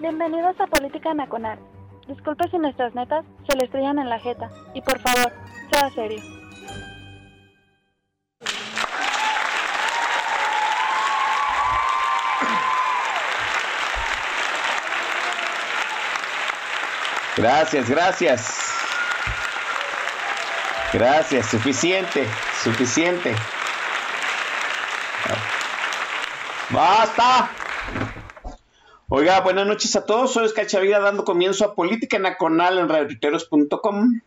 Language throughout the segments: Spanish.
Bienvenidos a Política Nacional. Disculpe si nuestras netas se le estrellan en la jeta. Y por favor, sea serio. Gracias, gracias. Gracias, suficiente, suficiente. ¡Basta! Oiga, buenas noches a todos. Soy Oscar Chavira dando comienzo a Política Nacional en radiotuiteros.com.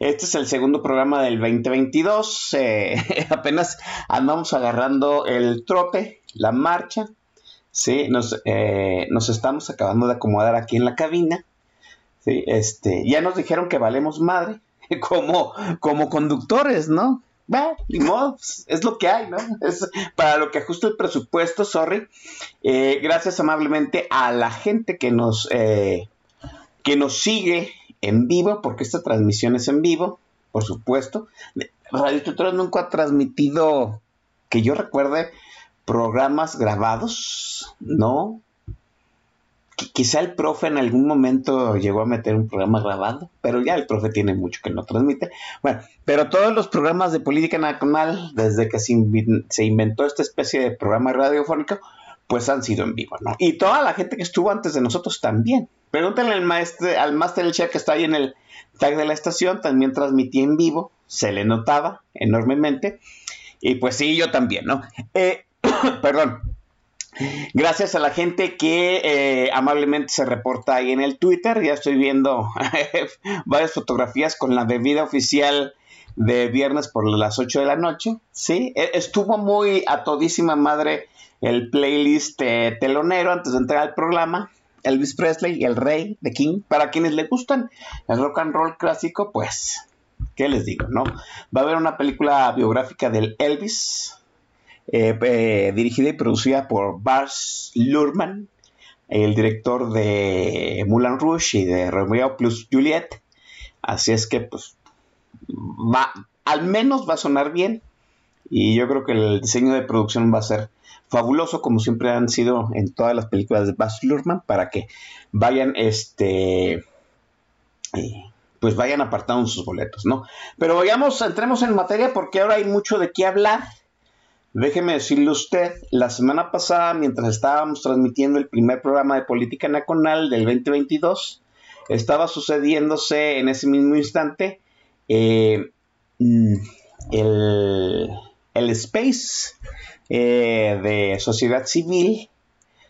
Este es el segundo programa del 2022. Eh, apenas andamos agarrando el trote, la marcha. Sí, nos, eh, nos estamos acabando de acomodar aquí en la cabina. Sí, este, ya nos dijeron que valemos madre como, como conductores, ¿no? Es lo que hay, ¿no? Es para lo que ajusta el presupuesto, sorry. Eh, gracias amablemente a la gente que nos, eh, que nos sigue en vivo, porque esta transmisión es en vivo, por supuesto. Radio Tutores nunca ha transmitido, que yo recuerde, programas grabados, ¿no? Quizá el profe en algún momento llegó a meter un programa grabado, pero ya el profe tiene mucho que no transmite. Bueno, pero todos los programas de política nacional, desde que se, inventó esta especie de programa radiofónico, pues han sido en vivo, ¿no? Y toda la gente que estuvo antes de nosotros también. Pregúntenle al maestro, al máster del chat que está ahí en el tag de la estación, también transmitía en vivo, se le notaba enormemente. Y pues sí, yo también, ¿no? Eh, perdón, Gracias a la gente que eh, amablemente se reporta ahí en el Twitter. Ya estoy viendo varias fotografías con la bebida oficial de viernes por las 8 de la noche. Sí, e, estuvo muy a todísima madre el playlist eh, telonero antes de entrar al programa. Elvis Presley, el rey de King. Para quienes le gustan el rock and roll clásico, pues, ¿qué les digo? ¿No? Va a haber una película biográfica del Elvis eh, dirigida y producida por Bars Luhrmann, el director de Moulin Rouge y de Romeo plus Juliet. Así es que, pues, va, al menos va a sonar bien. Y yo creo que el diseño de producción va a ser fabuloso, como siempre han sido en todas las películas de Baz Luhrmann, para que vayan, este, eh, pues vayan apartando sus boletos, ¿no? Pero vayamos, entremos en materia porque ahora hay mucho de qué hablar. Déjeme decirle usted, la semana pasada, mientras estábamos transmitiendo el primer programa de política nacional del 2022, estaba sucediéndose en ese mismo instante eh, mm, el, space eh, de sociedad civil,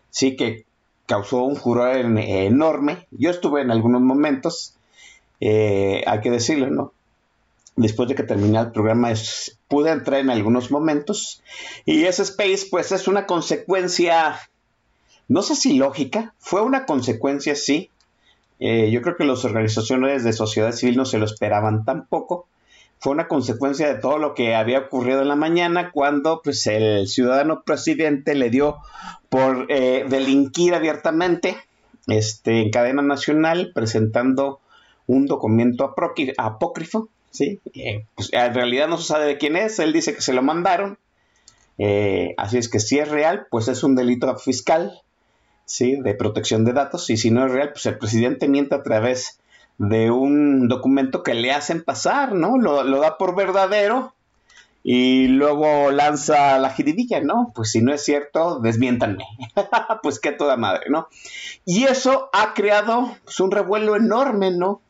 sí que causó un furor enorme. Yo estuve en algunos momentos, eh, hay que decirlo, ¿no? Después de que terminé el programa, pude entrar en algunos momentos. Y ese space, pues es una consecuencia, no sé si lógica, fue una consecuencia, sí. Eh, yo creo que las organizaciones de sociedad civil no se lo esperaban tampoco. Fue una consecuencia de todo lo que había ocurrido en la mañana cuando pues, el ciudadano presidente le dio por eh, delinquir abiertamente este, en cadena nacional presentando un documento apócrifo ¿sí? Pues, en realidad no se sabe de quién es, él dice que se lo mandaron, eh, así es que si es real, pues es un delito fiscal, ¿sí? De protección de datos, y si no es real, pues el presidente miente a través de un documento que le hacen pasar, ¿no? Lo, da por verdadero y luego lanza la jiribilla, ¿no? Pues si no es cierto, desmiéntanme. pues qué toda madre, ¿no? Y eso ha creado pues, un revuelo enorme, ¿no?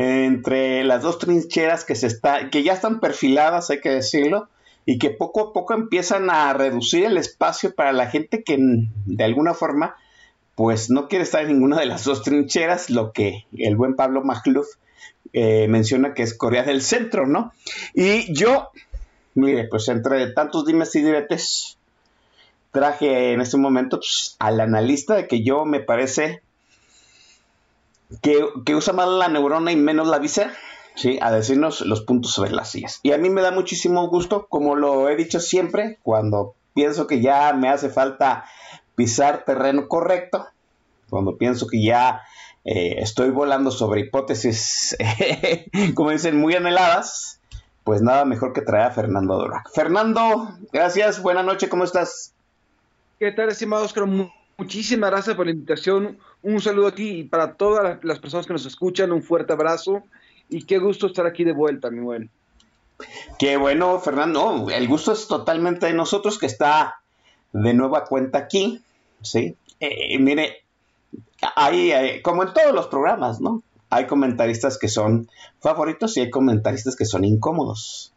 Entre las dos trincheras que, se está, que ya están perfiladas, hay que decirlo, y que poco a poco empiezan a reducir el espacio para la gente que de alguna forma pues no quiere estar en ninguna de las dos trincheras, lo que el buen Pablo Magluf eh, menciona que es Corea del Centro, ¿no? Y yo, mire, pues entre tantos dimes y diretes, traje en este momento pues, al analista de que yo me parece que, usa más la neurona y menos la visera. ¿sí? a decirnos los puntos sobre las sillas. Y a mí me da muchísimo gusto, como lo he dicho siempre, cuando pienso que ya me hace falta pisar terreno correcto, cuando pienso que ya eh, estoy volando sobre hipótesis, como dicen, muy anheladas, pues nada mejor que traer a Fernando Dorac. Fernando, gracias, buena noche, ¿cómo estás? ¿Qué tal, estimado Oscar? Muchísimas gracias por la invitación. Un saludo aquí y para todas las personas que nos escuchan, un fuerte abrazo y qué gusto estar aquí de vuelta, mi buen. Qué bueno, Fernando. El gusto es totalmente de nosotros que está de nueva cuenta aquí. Sí. Eh, mire, hay, como en todos los programas, ¿no? Hay comentaristas que son favoritos y hay comentaristas que son incómodos.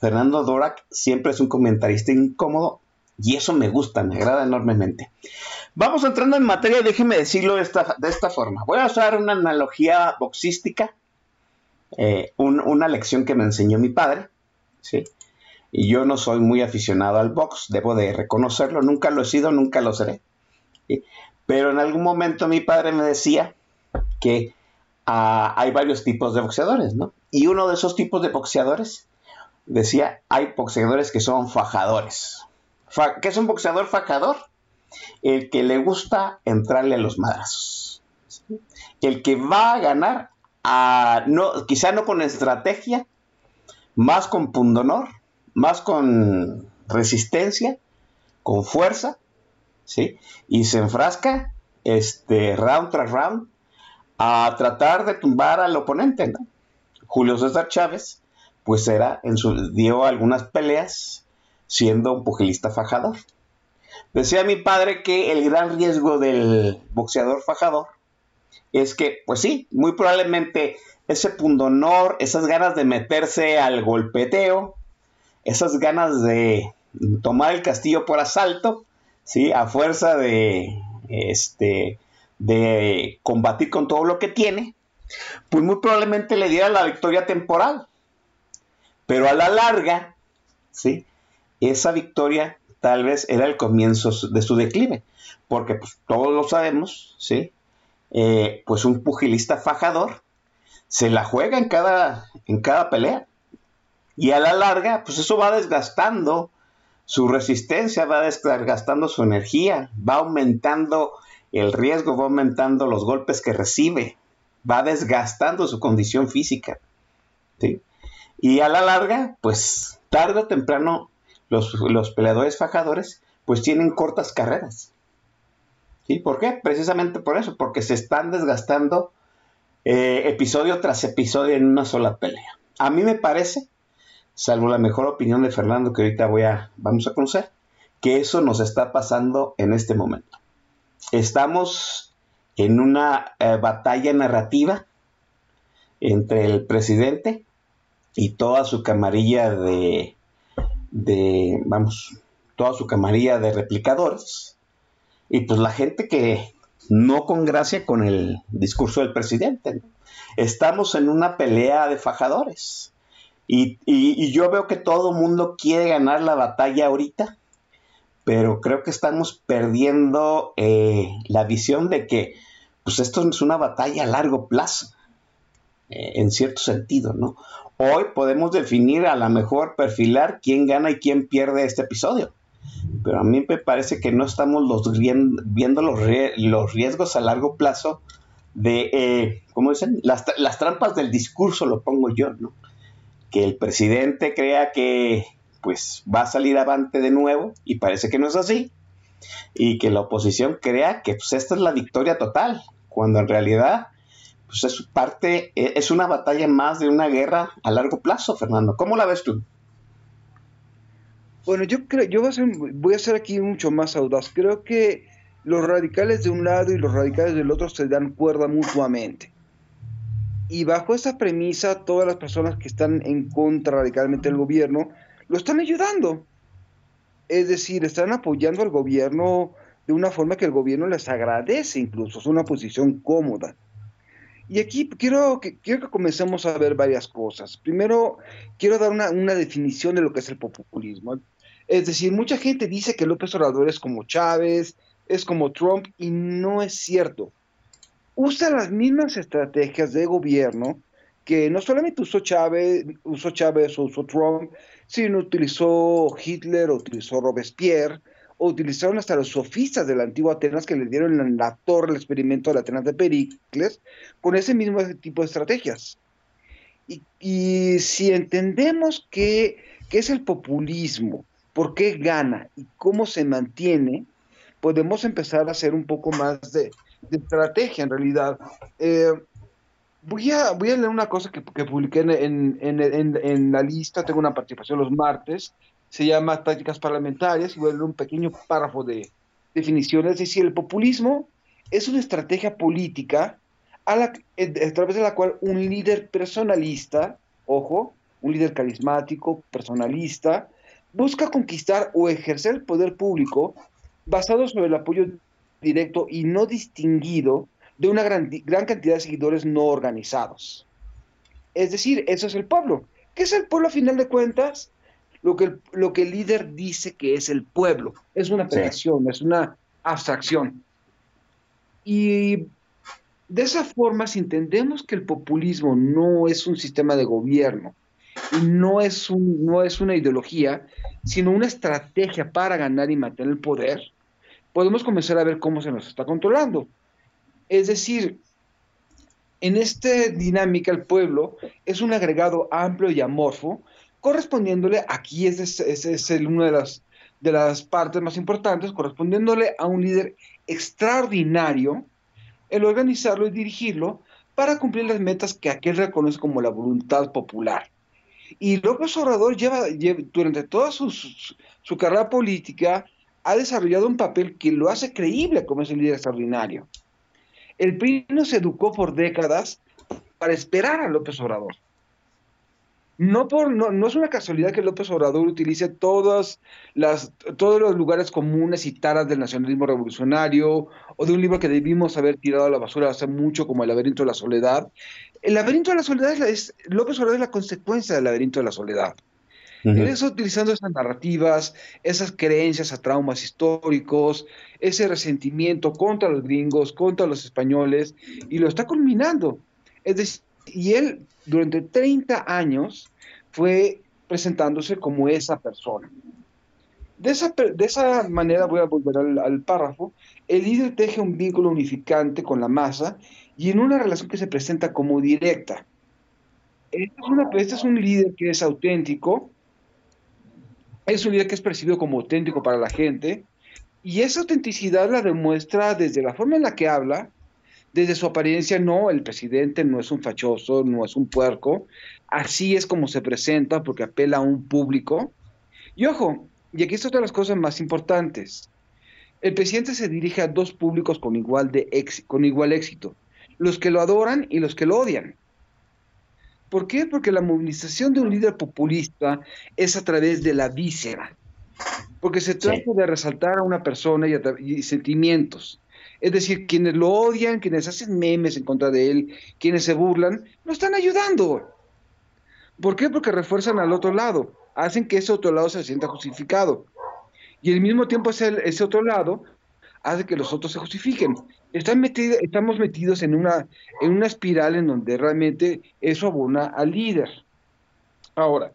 Fernando Dorak siempre es un comentarista incómodo y eso me gusta, me agrada enormemente. Vamos entrando en materia, déjeme decirlo de esta, de esta forma. Voy a usar una analogía boxística eh, una lección que me enseñó mi padre, ¿sí? Y yo no soy muy aficionado al box, debo de reconocerlo, nunca lo he sido, nunca lo seré. Pero en algún momento mi padre me decía que ah, hay varios tipos de boxeadores, ¿no? Y uno de esos tipos de boxeadores decía, hay boxeadores que son fajadores. ¿Qué es un boxeador fajador? El que le gusta entrarle a los madrazos. El que va a ganar no, quizá no con estrategia, más con pundonor, más con resistencia, con fuerza, ¿sí? Y se enfrasca este, round tras round a tratar de tumbar al oponente, Julio César Chávez, pues era, en su, dio algunas peleas siendo un pugilista fajador. Decía mi padre que el gran riesgo del boxeador fajador es que, pues sí, muy probablemente ese pundonor, esas ganas de meterse al golpeteo, esas ganas de tomar el castillo por asalto, ¿sí? A fuerza de, este, de combatir con todo lo que tiene, pues muy probablemente le diera la victoria temporal. Pero a la larga, ¿sí? Esa victoria tal vez era el comienzo de su declive, porque pues todos lo sabemos, ¿sí? Eh, pues un pugilista fajador se la juega en cada, en cada pelea. Y a la larga, pues eso va desgastando su resistencia, va desgastando su energía, va aumentando el riesgo, va aumentando los golpes que recibe, va desgastando su condición física. Y a la larga, pues tarde o temprano, los, los peleadores fajadores, pues tienen cortas carreras. ¿Sí? ¿Por qué? Precisamente por eso, porque se están desgastando eh, episodio tras episodio en una sola pelea. A mí me parece, salvo la mejor opinión de Fernando que ahorita voy a, vamos a conocer, que eso nos está pasando en este momento. Estamos en una eh, batalla narrativa entre el presidente y toda su camarilla de, de, vamos, toda su camarilla de replicadores y pues la gente que no con gracia con el discurso del presidente. Estamos en una pelea de fajadores. Y, yo veo que todo el mundo quiere ganar la batalla ahorita, pero creo que estamos perdiendo eh, la visión de que pues esto es una batalla a largo plazo, eh, en cierto sentido, ¿no? Hoy podemos definir a la mejor perfilar quién gana y quién pierde este episodio pero a mí me parece que no estamos los, viendo los, los riesgos a largo plazo de, eh, ¿cómo dicen? Las, trampas del discurso, lo pongo yo, ¿no? Que el presidente crea que pues va a salir avante de nuevo y parece que no es así. Y que la oposición crea que pues esta es la victoria total, cuando en realidad pues es parte, e, es una batalla más de una guerra a largo plazo, Fernando. ¿Cómo la ves tú? Bueno, yo creo, yo voy a, ser, aquí mucho más audaz. Creo que los radicales de un lado y los radicales del otro se dan cuerda mutuamente. Y bajo esa premisa, todas las personas que están en contra radicalmente del gobierno lo están ayudando. Es decir, están apoyando al gobierno de una forma que el gobierno les agradece incluso, es una posición cómoda. Y aquí quiero que, quiero que comencemos a ver varias cosas. Primero, quiero dar una, una definición de lo que es el populismo. Es decir, mucha gente dice que López Obrador es como Chávez, es como Trump, y no es cierto. Usa las mismas estrategias de gobierno que no solamente usó Chávez, usó Chávez o usó Trump, sino utilizó Hitler, utilizó Robespierre, o utilizaron hasta los sofistas de la antigua Atenas que le dieron en la torre el experimento de Atenas de Pericles, con ese mismo tipo de estrategias. Y, si entendemos qué, es el populismo, por qué gana y cómo se mantiene, podemos empezar a hacer un poco más de, estrategia en realidad. Eh, voy, a, voy a leer una cosa que, publiqué en, en, la lista, tengo una participación los martes, se llama Tácticas Parlamentarias y voy un pequeño párrafo de definiciones. Es decir, el populismo es una estrategia política a, a través de la cual un líder personalista, ojo, un líder carismático, personalista, busca conquistar o ejercer el poder público basado sobre el apoyo directo y no distinguido de una gran, gran cantidad de seguidores no organizados. Es decir, eso es el pueblo. ¿Qué es el pueblo a final de cuentas? Lo que el, lo que el líder dice que es el pueblo. Es una abstracción, es una abstracción. Y de esa forma, si entendemos que el populismo no es un sistema de gobierno y no es, un, no es una ideología, sino una estrategia para ganar y mantener el poder, podemos comenzar a ver cómo se nos está controlando. Es decir, en esta dinámica el pueblo es un agregado amplio y amorfo, correspondiéndole, aquí es, es, es una de las, de las partes más importantes, correspondiéndole a un líder extraordinario, el organizarlo y dirigirlo para cumplir las metas que aquel reconoce como la voluntad popular. Y López Obrador lleva, durante toda su, su, carrera política, ha desarrollado un papel que lo hace creíble como ese líder extraordinario. El PRI se educó por décadas para esperar a López Obrador. No, por, no, es una casualidad que López Obrador utilice todas las, todos los lugares comunes y taras del nacionalismo revolucionario o de un libro que debimos haber tirado a la basura hace mucho como El laberinto de la soledad. El laberinto de la soledad es, López Obrador es la consecuencia del laberinto de la soledad. Él está utilizando esas narrativas, esas creencias a traumas históricos, ese resentimiento contra los gringos, contra los españoles, y lo está culminando. Es decir, y él durante 30 años fue presentándose como esa persona. De esa, de esa manera, voy a volver al, párrafo, el líder teje un vínculo unificante con la masa y en una relación que se presenta como directa. Este es, este es un líder que es auténtico, es un líder que es percibido como auténtico para la gente, y esa autenticidad la demuestra desde la forma en la que habla, desde su apariencia, no, el presidente no es un fachoso, no es un puerco. Así es como se presenta porque apela a un público. Y ojo, y aquí está otra de las cosas más importantes. El presidente se dirige a dos públicos con igual, de con igual éxito, los que lo adoran y los que lo odian. ¿Por qué? Porque la movilización de un líder populista es a través de la víscera, porque se trata de resaltar a una persona y sentimientos. Es decir, quienes lo odian, quienes hacen memes en contra de él, quienes se burlan, no están ayudando. ¿Por qué? Porque refuerzan al otro lado, hacen que ese otro lado se sienta justificado. Y al mismo tiempo ese, otro lado hace que los otros se justifiquen. Están estamos metidos en una, en una espiral en donde realmente eso abona al líder. Ahora,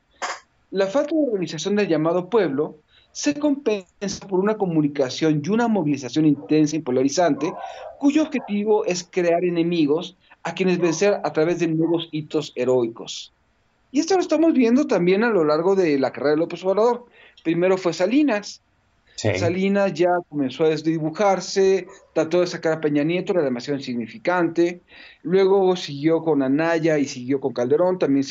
la falta de organización del llamado pueblo se compensa por una comunicación y una movilización intensa y polarizante, cuyo objetivo es crear enemigos a quienes vencer a través de nuevos hitos heroicos. Y esto lo estamos viendo también a lo largo de la carrera de López Obrador. Primero fue Salinas, Salinas ya comenzó a desdibujarse, trató de sacar a Peña Nieto, era demasiado insignificante. Luego siguió con Anaya y siguió con Calderón, también,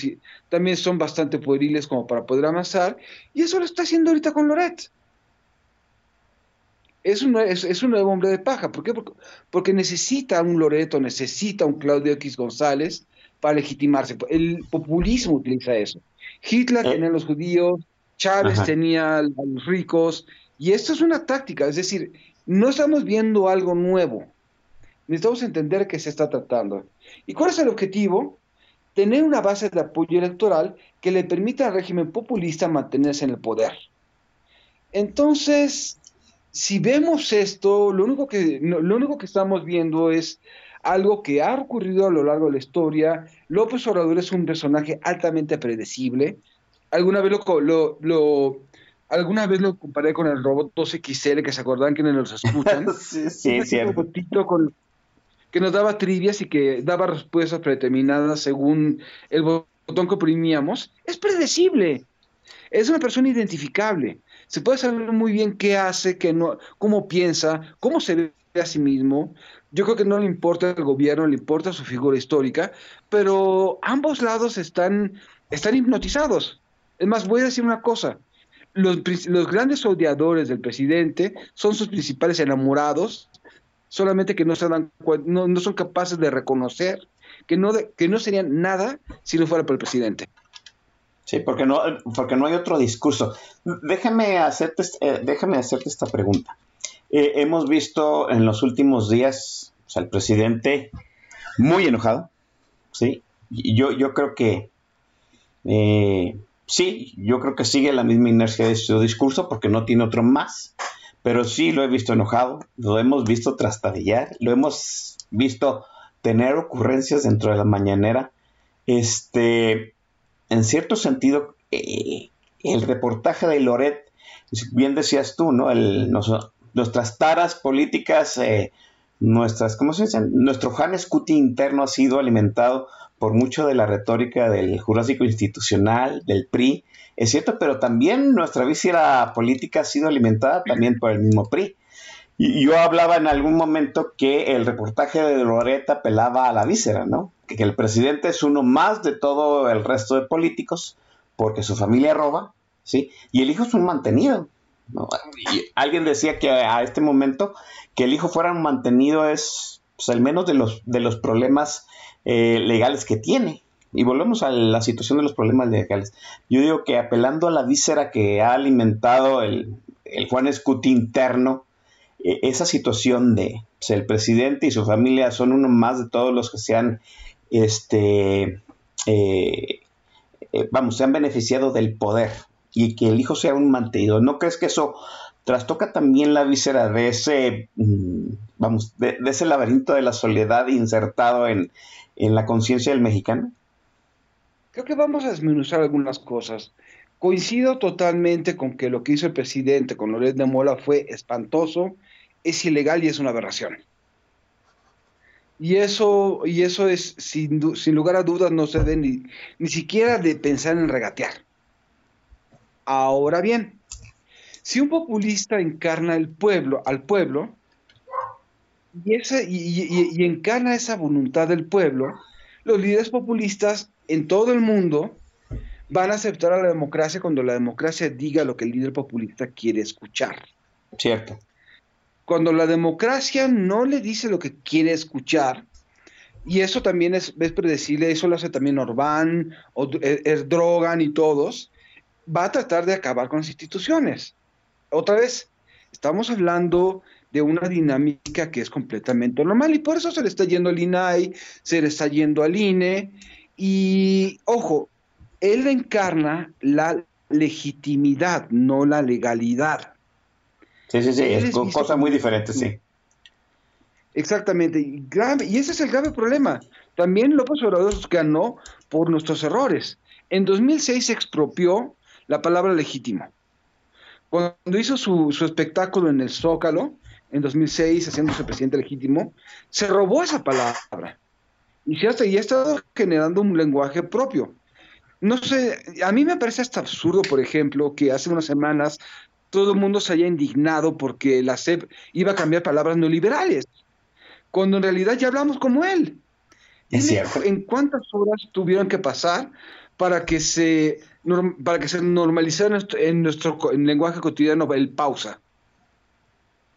también son bastante pueriles como para poder avanzar. Y eso lo está haciendo ahorita con Loret. Es un, es, un nuevo hombre de paja. ¿Por qué? Porque, necesita un Loreto, necesita un Claudio X González para legitimarse. El populismo utiliza eso. Hitler eh. tenía a los judíos, Chávez tenía a los ricos, y esto es una táctica, es decir, no estamos viendo algo nuevo. Necesitamos entender qué se está tratando. ¿Y cuál es el objetivo? Tener una base de apoyo electoral que le permita al régimen populista mantenerse en el poder. Entonces, si vemos esto, lo único que, lo único que estamos viendo es algo que ha ocurrido a lo largo de la historia. López Obrador es un personaje altamente predecible. Alguna vez lo, lo, alguna vez lo comparé con el robot 2XL, que se acordan que nos escuchan. sí, sí, es cierto. robotito con, que nos daba trivias y que daba respuestas predeterminadas según el botón que oprimíamos. Es predecible. Es una persona identificable se puede saber muy bien qué hace, qué no, cómo piensa, cómo se ve a sí mismo. Yo creo que no le importa el gobierno, le importa su figura histórica, pero ambos lados están, están hipnotizados. Es más, voy a decir una cosa. Los, los grandes odiadores del presidente son sus principales enamorados, solamente que no, se dan, no, no son capaces de reconocer que no, que no serían nada si no fuera por el presidente. Sí, porque no, porque no hay otro discurso. Déjame hacerte, eh, déjame hacerte esta pregunta. Eh, hemos visto en los últimos días al presidente muy enojado, ¿sí? Yo, yo creo que, eh, sí, yo creo que sigue la misma inercia de su discurso porque no tiene otro más, pero sí lo he visto enojado, lo hemos visto trastabillar, lo hemos visto tener ocurrencias dentro de la mañanera, este, en cierto sentido, eh, el reportaje de Loret, bien decías tú, ¿no? El, nuestras taras políticas, eh, nuestras, ¿cómo se dice? Nuestro Han Scuti interno ha sido alimentado por mucho de la retórica del Jurásico Institucional, del PRI, es cierto, pero también nuestra víscera política ha sido alimentada también por el mismo PRI. Y yo hablaba en algún momento que el reportaje de Loret apelaba a la víscera, ¿no? que el presidente es uno más de todo el resto de políticos, porque su familia roba, ¿sí? Y el hijo es un mantenido. Y alguien decía que a este momento que el hijo fuera mantenido es pues, el menos de los, de los problemas eh, legales que tiene. Y volvemos a la situación de los problemas legales. Yo digo que apelando a la víscera que ha alimentado el, el Juan Escuti interno, e, esa situación de pues, el presidente y su familia son uno más de todos los que se han este, eh, eh, vamos, se han beneficiado del poder y que el hijo sea un mantenido. ¿No crees que eso trastoca también la víscera de ese, mm, vamos, de, ese laberinto de la soledad insertado en, en la conciencia del mexicano? Creo que vamos a desmenuzar algunas cosas. Coincido totalmente con que lo que hizo el presidente con Loret de Mola fue espantoso, es ilegal y es una aberración. Y eso, y eso es, sin, lugar a dudas, no se debe ni, ni siquiera de pensar en regatear. Ahora bien, si un populista encarna el pueblo, al pueblo, y, ese, y, encarna esa voluntad del pueblo, los líderes populistas en todo el mundo van a aceptar a la democracia cuando la democracia diga lo que el líder populista quiere escuchar. Cierto cuando la democracia no le dice lo que quiere escuchar, y eso también es, predecible, eso lo hace también Orbán, o, Drogan y todos, va a tratar de acabar con las instituciones. Otra vez, estamos hablando de una dinámica que es completamente normal y por eso se le está yendo al INAI, se le está yendo al INE y, ojo, él encarna la legitimidad, no la legalidad. Sí, sí, sí, es cosa muy diferente, sí. Exactamente, y, y ese es el grave problema. También López Obrador ganó por nuestros errores. En 2006 se expropió la palabra legítimo. Cuando hizo su, espectáculo en el Zócalo, en 2006, haciéndose presidente legítimo, se robó esa palabra. Y se ha, y ha estado generando un lenguaje propio. No sé, a mí me parece hasta absurdo, por ejemplo, que hace unas semanas todo el mundo se haya indignado porque la CEP iba a cambiar palabras neoliberales, cuando en realidad ya hablamos como él. Es cierto. ¿En cuántas horas tuvieron que pasar para que se, para que se normalizara en nuestro, lenguaje cotidiano el pausa?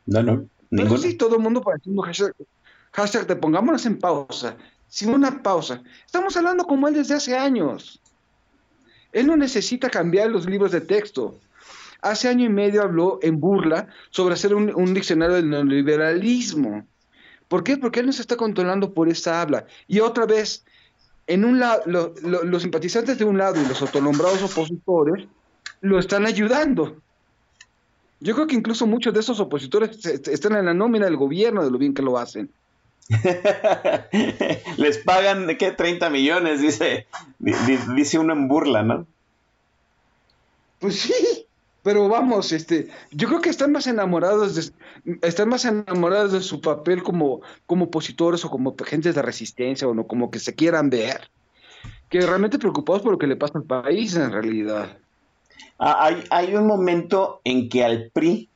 No, no. Pero sí, todo el mundo para hashtag, hashtag te pongámonos en pausa, sin una pausa. Estamos hablando como él desde hace años. Él no necesita cambiar los libros de texto. Hace año y medio habló en burla sobre hacer un, diccionario del neoliberalismo. ¿Por qué? Porque él nos está controlando por esta habla. Y otra vez, en un lado, los simpatizantes de un lado y los autonombrados opositores lo están ayudando. Yo creo que incluso muchos de esos opositores están en la nómina del gobierno de lo bien que lo hacen. Les pagan, ¿de qué? 30 millones, dice, dice uno en burla, ¿no? Pues sí, pero vamos, este, yo creo que están más enamorados de, están más enamorados de su papel como, como opositores o como agentes de resistencia o no, como que se quieran ver, que realmente preocupados por lo que le pasa al país en realidad. Ah, hay, hay un momento en que al PRI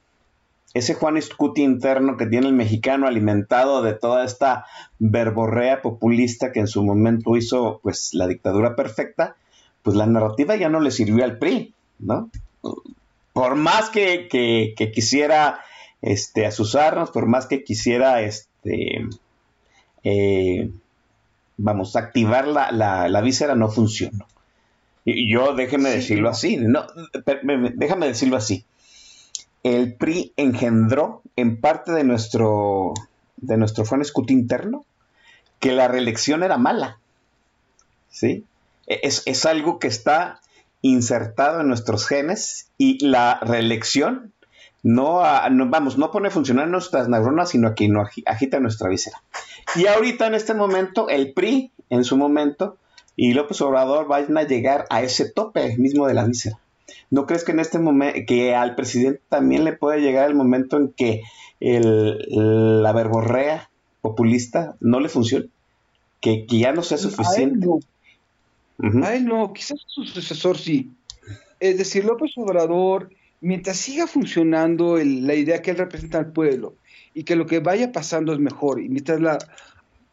ese Juan Escuti interno que tiene el mexicano alimentado de toda esta verborrea populista que en su momento hizo pues la dictadura perfecta, pues la narrativa ya no le sirvió al PRI, ¿no? Por más que, quisiera este, asusarnos, por más que quisiera este, eh, vamos, activar la, la, víscera, no funcionó. Y yo déjeme decirlo así, no, déjame decirlo así el PRI engendró en parte de nuestro, de nuestro interno que la reelección era mala. ¿Sí? E, es, algo que está insertado en nuestros genes y la reelección no, vamos, no pone a funcionar nuestras neuronas, sino que no agita nuestra víscera. Y ahorita en este momento, el PRI, en su momento, y López Obrador vayan a llegar a ese tope mismo de la víscera. ¿No crees que en este momento, que al presidente también le puede llegar el momento en que el, la verborrea populista no le funcione? Que, ya no sea suficiente. A él no, quizás su sucesor sí. Es decir, López Obrador, mientras siga funcionando la idea que él representa al pueblo y que lo que vaya pasando es mejor, y mientras la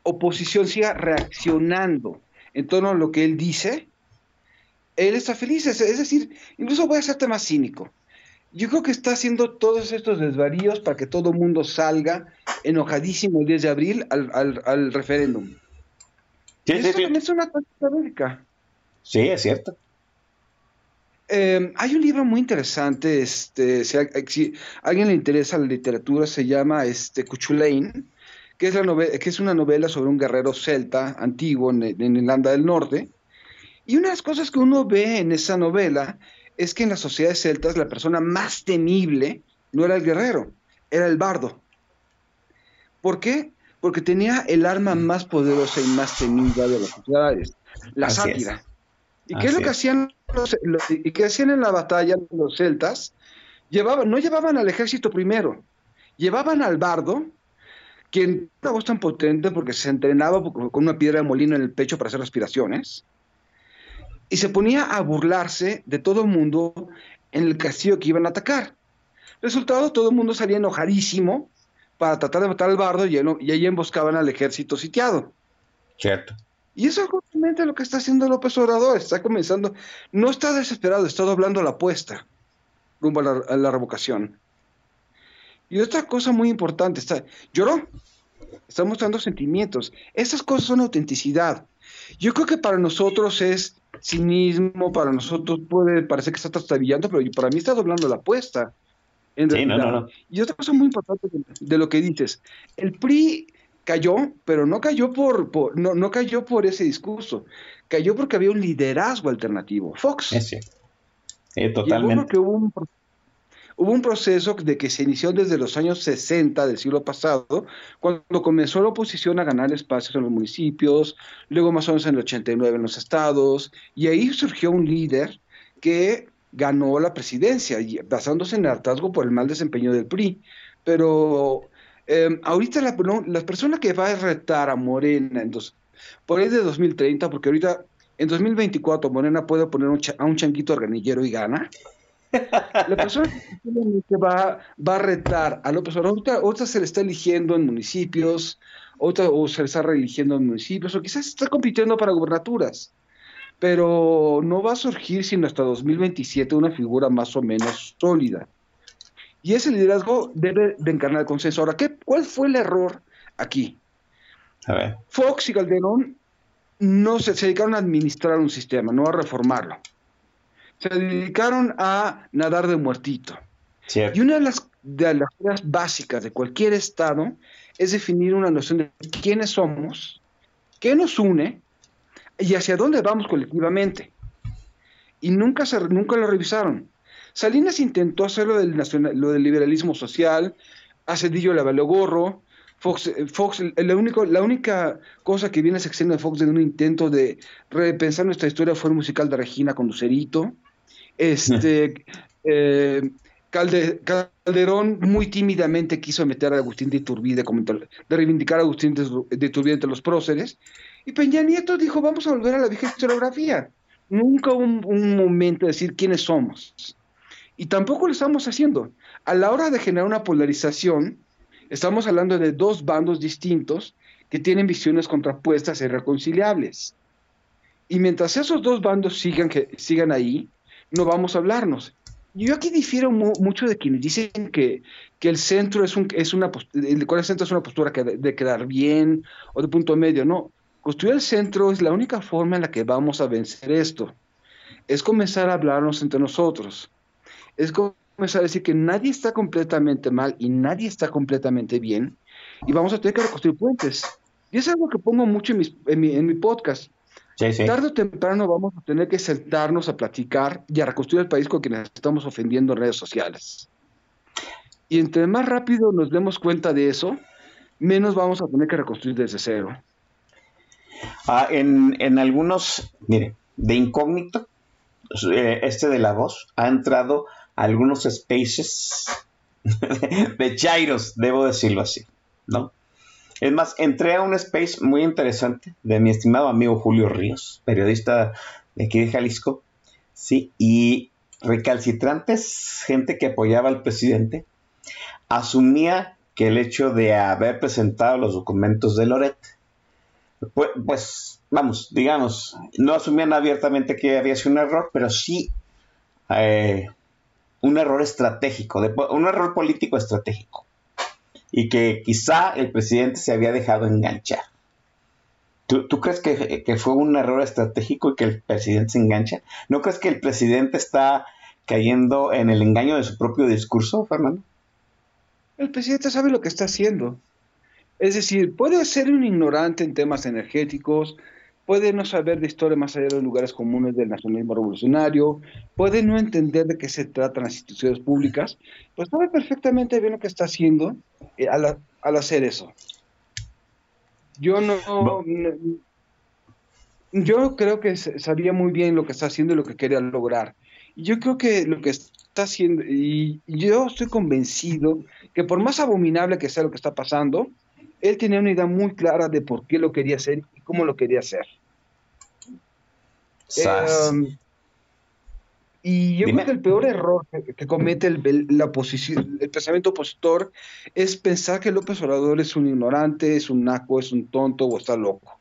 oposición siga reaccionando en torno a lo que él dice, él está feliz. Es, decir, incluso voy a hacerte más cínico. Yo creo que está haciendo todos estos desvaríos para que todo el mundo salga enojadísimo el 10 de abril al, referéndum. Sí, eso también es una táctica Sí, es cierto. Eh, hay un libro muy interesante, este, si, a alguien le interesa la literatura, se llama este, Cuchulain, que es, la novela, que es una novela sobre un guerrero celta antiguo en, en Irlanda del Norte, y una de las cosas que uno ve en esa novela es que en las sociedades celtas la persona más temible no era el guerrero, era el bardo. ¿Por qué? Porque tenía el arma más poderosa y más temida de las sociedades, la sátira. ¿Y qué es lo que hacían los, y qué hacían en la batalla los celtas? Llevaban, no llevaban al ejército primero, llevaban al bardo, quien una voz tan potente porque se entrenaba con una piedra de molino en el pecho para hacer respiraciones y se ponía a burlarse de todo el mundo en el castillo que iban a atacar. Resultado, todo el mundo salía enojadísimo para tratar de matar al bardo y, y ahí emboscaban al ejército sitiado. Cierto. Y eso es justamente lo que está haciendo López Obrador. Está comenzando, no está desesperado, está doblando la apuesta rumbo a la, revocación. Y otra cosa muy importante, está, lloró, está mostrando sentimientos. Esas cosas son autenticidad. Yo creo que para nosotros es cinismo, para nosotros puede parecer que está trastabillando, pero para mí está doblando la apuesta. En Y otra cosa muy importante de, lo que dices, el PRI cayó, pero no cayó por, no, no, cayó por ese discurso, cayó porque había un liderazgo alternativo. Fox. Sí, totalmente. hubo un Hubo un proceso de que se inició desde los años 60 del siglo pasado, cuando comenzó la oposición a ganar espacios en los municipios, luego más o menos en el 89 en los estados, y ahí surgió un líder que ganó la presidencia, basándose en el hartazgo por el mal desempeño del PRI. Pero em, ahorita la, persona que va a retar a Morena en por ahí de 2030, porque ahorita en 2024 Morena puede poner a un changuito organillero y gana. La persona que va, va a retar a López Obrador, ahorita, se le está eligiendo en municipios, otra, o se le está reeligiendo en municipios, o quizás está compitiendo para gubernaturas, pero no va a surgir sino hasta 2027 una figura más o menos sólida. Y ese liderazgo debe de encarnar el consenso. Ahora, ¿qué, ¿cuál fue el error aquí? Fox y Calderón no se dedicaron a administrar un sistema, no a reformarlo se dedicaron a nadar de muertito. Y una de las, de las cosas básicas de cualquier Estado es definir una noción de quiénes somos, qué nos une y hacia dónde vamos colectivamente. Y nunca, se, nunca lo revisaron. Salinas intentó hacer lo del, nacional, lo del liberalismo social, a Cedillo le valió gorro, Fox, eh, Fox la, único, la única cosa que viene a sexenio de Fox de un intento de repensar nuestra historia fue el musical de Regina con Lucerito. Este, eh, Calderón muy tímidamente quiso meter a Agustín de Iturbide, de reivindicar a Agustín de Iturbide entre los próceres, y Peña Nieto dijo, vamos a volver a la vieja historiografía. Nunca un, un momento de decir quiénes somos. Y tampoco lo estamos haciendo. A la hora de generar una polarización, estamos hablando de dos bandos distintos que tienen visiones contrapuestas e irreconciliables. Y mientras esos dos bandos sigan, que, sigan ahí, no vamos a hablarnos. Yo aquí difiero mucho de quienes dicen que, que el centro es, un, es una el, centro es una postura que de, quedar bien o de punto medio. No, construir el centro es la única forma en la que vamos a vencer esto. Es comenzar a hablarnos entre nosotros. Es comenzar a decir que nadie está completamente mal y nadie está completamente bien y vamos a tener que reconstruir puentes. Y es algo que pongo mucho en, en, mi, en mi podcast. Tarde o temprano vamos a tener que sentarnos a platicar y a reconstruir el país con quienes estamos ofendiendo en redes sociales. Y entre más rápido nos demos cuenta de eso, menos vamos a tener que reconstruir desde cero. Ah, en, en, algunos, mire, de incógnito, eh, este de la voz ha entrado algunos spaces de Chairos, debo decirlo así, ¿no? Es más, entré a un space muy interesante de mi estimado amigo Julio Ríos, periodista de aquí de Jalisco, sí, y recalcitrantes, gente que apoyaba al presidente, asumía que el hecho de haber presentado los documentos de Loret, pues, pues vamos, digamos, no asumían abiertamente que había sido un error, pero sí eh, un error estratégico, un error político estratégico y que quizá el presidente se había dejado enganchar. ¿Tú, crees que, fue un error estratégico y que el presidente se engancha? ¿No crees que el presidente está cayendo en el engaño de su propio discurso, Fernando? El presidente sabe lo que está haciendo. Es decir, puede ser un ignorante en temas energéticos, puede no saber de historia más allá de los lugares comunes del nacionalismo revolucionario, puede no entender de qué se tratan las instituciones públicas, pues sabe perfectamente bien lo que está haciendo eh, al, hacer eso. Yo no, Yo creo que sabía muy bien lo que está haciendo y lo que quería lograr. Y yo creo que lo que está haciendo, y yo estoy convencido que por más abominable que sea lo que está pasando, él tenía una idea muy clara de por qué lo quería hacer y cómo lo quería hacer. Em, y yo creo que el peor error que, comete el, la oposición, el pensamiento opositor es pensar que López Obrador es un ignorante, es un naco, es un tonto o está loco.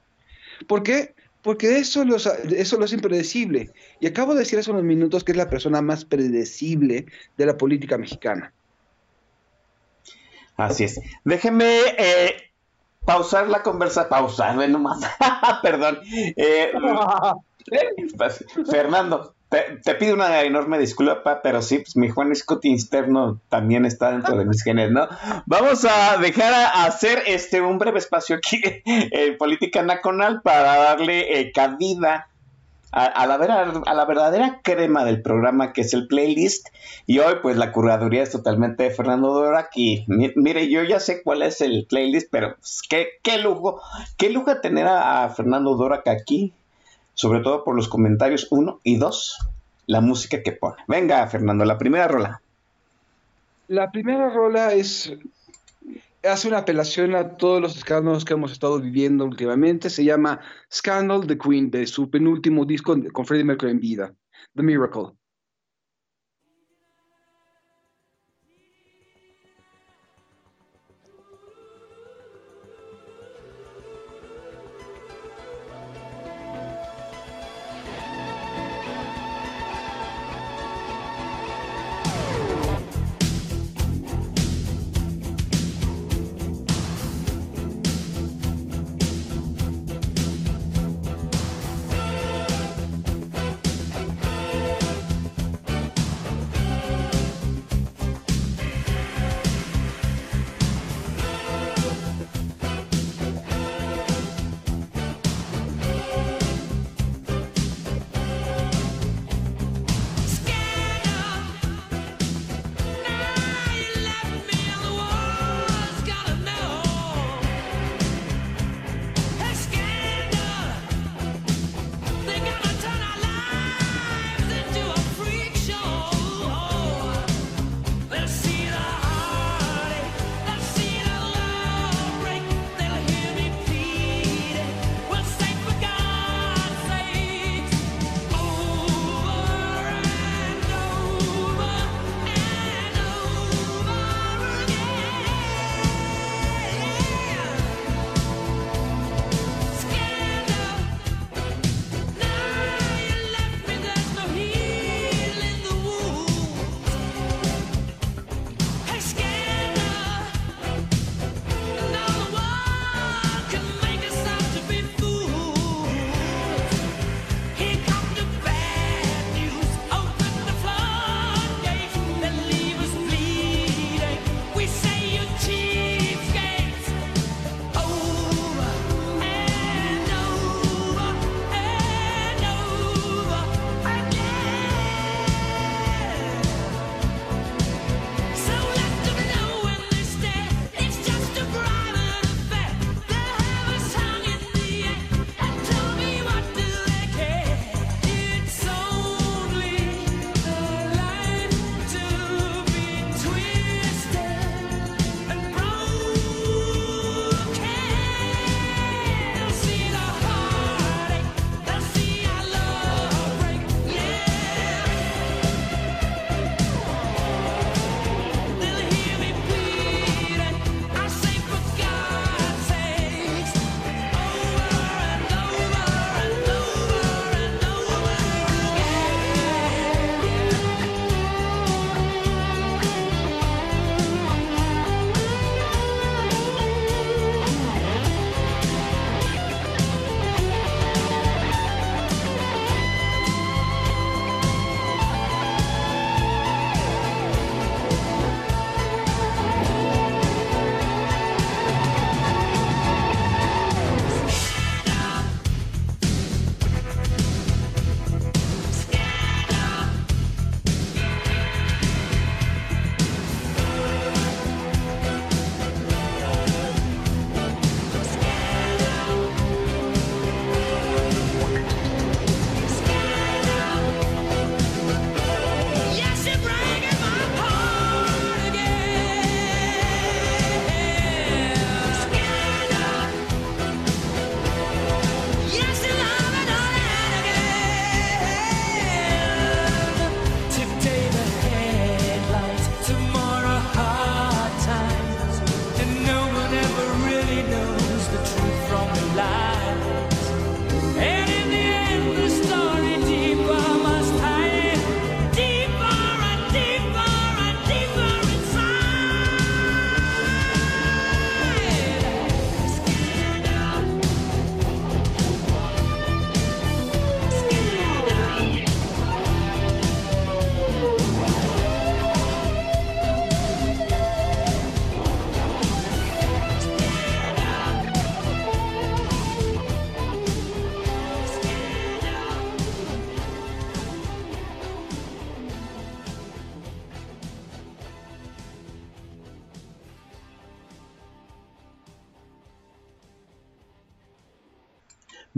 ¿Por qué? Porque eso, eso lo hace impredecible. Y acabo de decir hace unos minutos que es la persona más predecible de la política mexicana. Así es. Déjeme eh, pausar la conversación, pausar, bueno, más, perdón. Eh, Fernando, te, pido una enorme disculpa, pero sí, pues mi Juan Scott interno también está dentro de mis genes, ¿no? Vamos a dejar a, hacer este un breve espacio aquí en Política Nacional para darle eh, cabida a, la a, la verdadera crema del programa que es el playlist. Y hoy pues la curaduría es totalmente de Fernando Dorak y mire, yo ya sé cuál es el playlist, pero pues, qué, qué, lujo, qué lujo tener a, Fernando Dorak aquí, sobre todo por los comentarios uno y dos, la música que pone. Venga Fernando, la primera rola. La primera rola es hace una apelación a todos los escándalos que hemos estado viviendo últimamente. Se llama Scandal the Queen, de su penúltimo disco con Freddie Mercury en vida, The Miracle.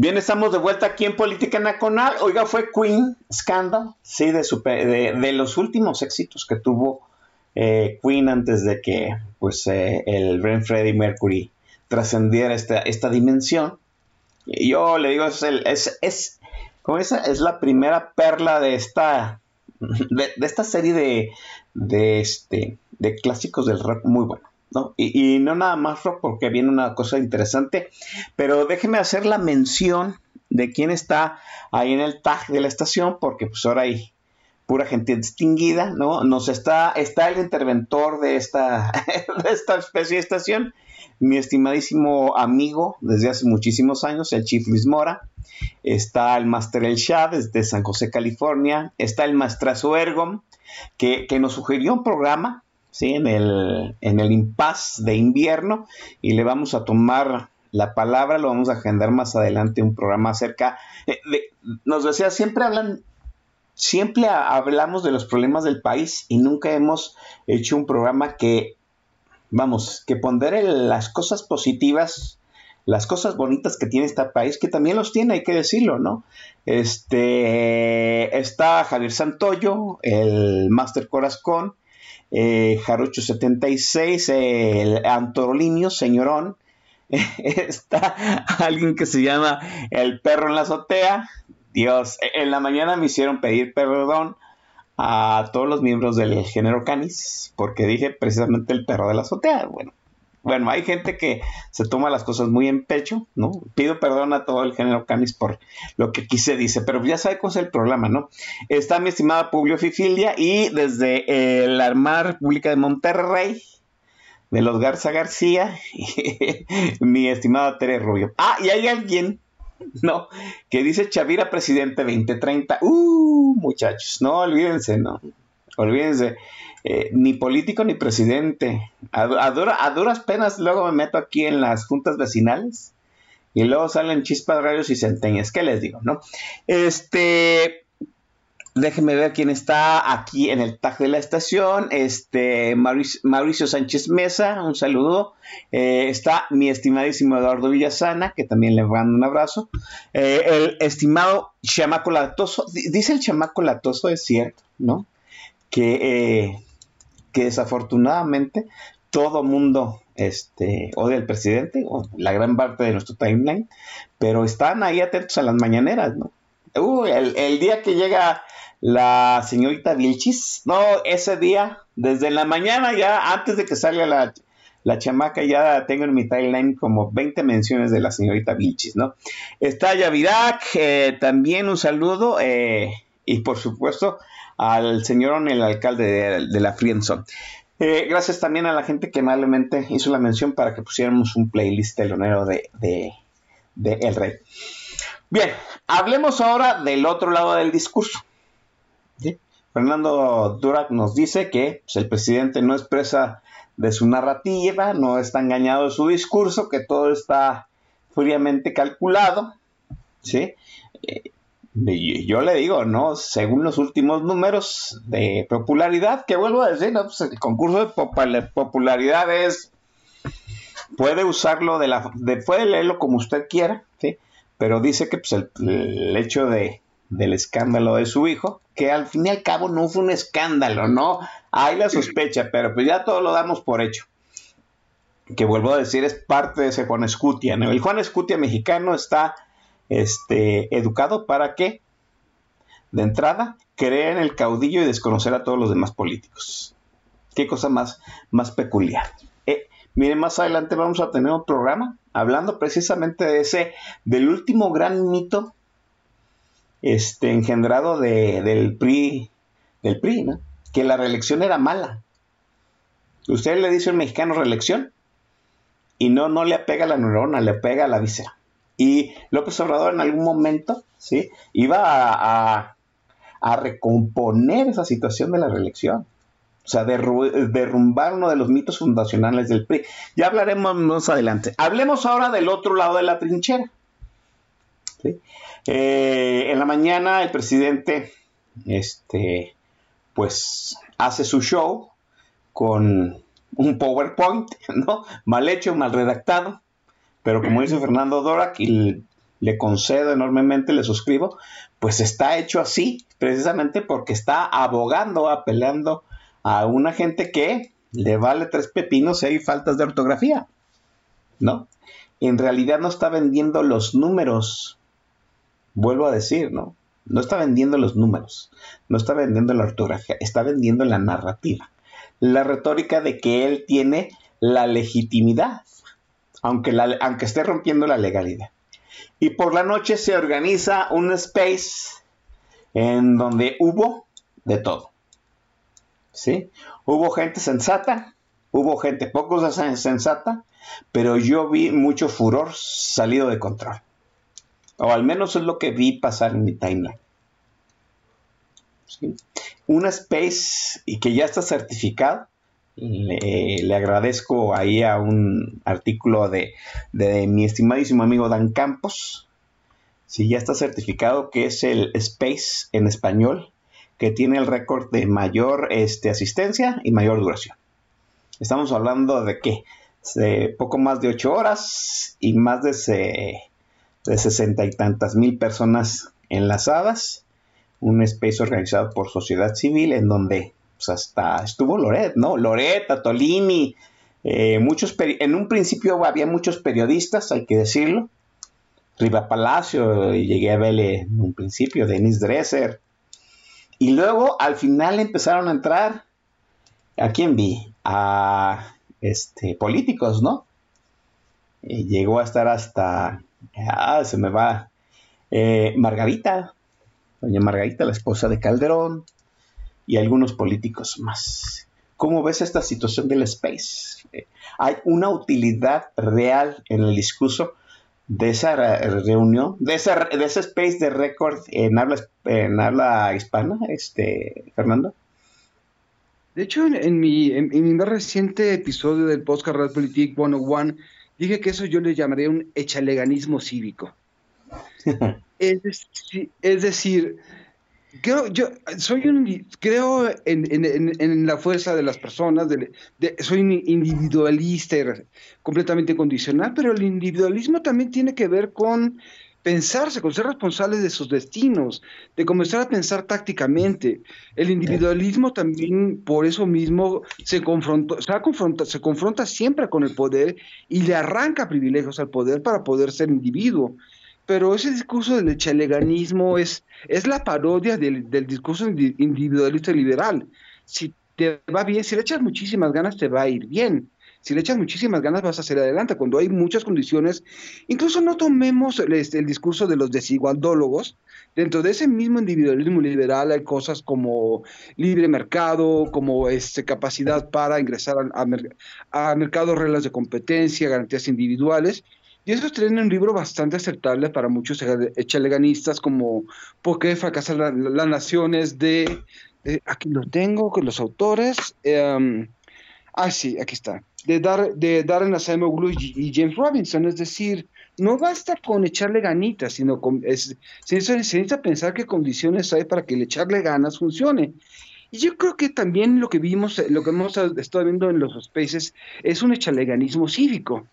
Bien, estamos de vuelta aquí en Política Nacional. Oiga, fue Queen Scandal, sí, de, los últimos éxitos que tuvo eh, Queen antes de que pues eh, el Ren Freddie Mercury trascendiera esta, dimensión. Yo le digo, es, es la primera perla de esta, de, esta serie de, de, este, de clásicos del rock muy bueno. Y, no nada más porque viene una cosa interesante, pero déjeme hacer la mención de quién está ahí en el tag de la estación, porque pues ahora hay pura gente distinguida, ¿no? Nos está, está el interventor de esta, esta especie de estación, mi estimadísimo amigo desde hace muchísimos años, el Chief Luis Mora, está el Master El Shah desde San José, California, está el Maestrazo Ergom, que, que nos sugirió un programa ¿sí? en, el, en el impasse de invierno y le vamos a tomar la palabra, lo vamos a agendar más adelante un programa acerca de, nos decía, siempre hablan, siempre hablamos de los problemas del país y nunca hemos hecho un programa que, vamos, que pondere las cosas positivas, las cosas bonitas que tiene este país, que también los tiene, hay que decirlo, ¿no? Este, está Javier Santoyo, el Master Corazón, eh, Jarocho 76, el Antorolinio, señorón. Está alguien que se llama El Perro en la Azotea. Dios, en la mañana me hicieron pedir perdón a todos los miembros del género Canis, porque dije precisamente el perro de la azotea. Bueno, bueno, hay gente que se toma las cosas muy en pecho, ¿no? Pido perdón a todo el género Canis por lo que quise, dice, pero ya sabe cuál es el problema, ¿no? Está mi estimada Publio Fifilia y desde la Armada República de Monterrey, de los Garza García, mi estimada Tere Rubio. Ah, y hay alguien, ¿no? Que dice Chavira Presidente 2030. Uh, muchachos, no olvídense, ¿no? Olvídense. Eh, ni político ni presidente. A, duras penas luego me meto aquí en las juntas vecinales y luego salen chispas, rayos y centeñas. ¿Qué les digo, no? Este, déjenme ver quién está aquí en el tag de la estación. Este, Mauricio, Sánchez Mesa, un saludo. Eh, está mi estimadísimo Eduardo Villasana, que también le mando un abrazo. Eh, el estimado chamaco latoso, dice el chamaco latoso, es cierto, ¿no? Que que desafortunadamente todo mundo este, odia al presidente, o la gran parte de nuestro timeline, pero están ahí atentos a las mañaneras, ¿no? el, día que llega la señorita Vilchis, no, ese día, desde la mañana ya, antes de que salga la, la chamaca, ya tengo en mi timeline como 20 menciones de la señorita Vilchis, ¿no? Está Yavidak, eh, también un saludo, eh, y por supuesto, al señor el alcalde de, la Friendzone. Eh, gracias también a la gente que amablemente hizo la mención para que pusiéramos un playlist telonero de, de, El Rey. Bien, hablemos ahora del otro lado del discurso. Fernando Durac nos dice que pues, el presidente no expresa de su narrativa, no está engañado de su discurso, que todo está fríamente calculado. ¿sí? Eh, yo le digo, ¿no? Según los últimos números de popularidad, que vuelvo a decir, ¿no? Pues el concurso de popularidad es, puede usarlo de la, de, puede leerlo como usted quiera, ¿sí? Pero dice que pues el, hecho de, del escándalo de su hijo, que al fin y al cabo no fue un escándalo, ¿no? Hay la sospecha, pero pues ya todo lo damos por hecho. Que vuelvo a decir, es parte de ese Juan Escutia. El Juan Escutia mexicano está este, educado para que, de entrada, crea en el caudillo y desconocer a todos los demás políticos. Qué cosa más, más peculiar. Eh, miren, más adelante vamos a tener un programa hablando precisamente de ese, del último gran mito este, engendrado de, del PRI, del PRI, ¿no? que la reelección era mala. Usted le dice a un mexicano reelección y no, no le apega la neurona, le pega la víscera. Y López Obrador en algún momento, ¿sí? Iba a, recomponer esa situación de la reelección. O sea, derrumbar uno de los mitos fundacionales del PRI. Ya hablaremos más adelante. Hablemos ahora del otro lado de la trinchera. Eh, en la mañana el presidente, este, pues, hace su show con un PowerPoint, ¿no? Mal hecho, mal redactado, pero como dice Fernando Dorak, le concedo enormemente, le suscribo, pues está hecho así, precisamente porque está abogando, apelando a una gente que le vale tres pepinos si hay faltas de ortografía, ¿no? En realidad no está vendiendo los números, vuelvo a decir, ¿no? No está vendiendo los números, no está vendiendo la ortografía, está vendiendo la narrativa, la retórica de que él tiene la legitimidad, aunque, esté rompiendo la legalidad. Y por la noche se organiza un space en donde hubo de todo. ¿Sí? Hubo gente sensata, hubo gente poco sensata, pero yo vi mucho furor salido de control. O al menos es lo que vi pasar en mi timeline. ¿Sí? Un space y que ya está certificado le, agradezco ahí a un artículo de, mi estimadísimo amigo Dan Campos. Si ya está certificado que es el Space en español, que tiene el récord de mayor este, asistencia y mayor duración. Estamos hablando de que poco más de 8 horas y más de, de 60 y tantas mil personas enlazadas. Un space organizado por sociedad civil en donde pues hasta estuvo Loret, ¿no? Loreta, Tolini, eh, muchos en un principio había muchos periodistas, hay que decirlo. Riva Palacio, llegué a verle en un principio, Denis Dresser. Y luego al final empezaron a entrar, ¿a quién vi? A este, políticos, ¿no? Y llegó a estar hasta, ah, se me va, eh, Margarita, doña Margarita, la esposa de Calderón, y algunos políticos más. ¿Cómo ves esta situación del space? Eh, ¿Hay una utilidad real en el discurso de esa reunión, de, de ese space de récord en habla, en habla hispana, este, Fernando? De hecho, en, mi, en, mi, más reciente episodio del podcast Red Politik 101, dije que eso yo le llamaría un echaleganismo cívico. es, es decir, Creo, yo soy un, creo en, la fuerza de las personas, soy un individualista completamente condicional, pero el individualismo también tiene que ver con pensarse, con ser responsable de sus destinos, de comenzar a pensar tácticamente. El individualismo también, por eso mismo, se confronta, se confronta, se confronta siempre con el poder y le arranca privilegios al poder para poder ser individuo pero ese discurso del echaleganismo es, es la parodia del, discurso individualista liberal. Si te va bien, si le echas muchísimas ganas, te va a ir bien. Si le echas muchísimas ganas, vas a hacer adelante. Cuando hay muchas condiciones, incluso no tomemos el, este, el discurso de los desigualdólogos. Dentro de ese mismo individualismo liberal hay cosas como libre mercado, como este, capacidad para ingresar a, a, a mercados, reglas de competencia, garantías individuales. Y eso tiene un libro bastante aceptable para muchos echaleganistas, como ¿Por qué fracasan las naciones? de... aquí lo tengo, con los autores. Eh, ah, sí, aquí está. De, Dar, de Darren Asamoah y, James Robinson. Es decir, no basta con echarle ganitas, sino con, es, se, necesita pensar qué condiciones hay para que el echarle ganas funcione. Y yo creo que también lo que vimos, lo que hemos estado viendo en los spaces es un echaleganismo cívico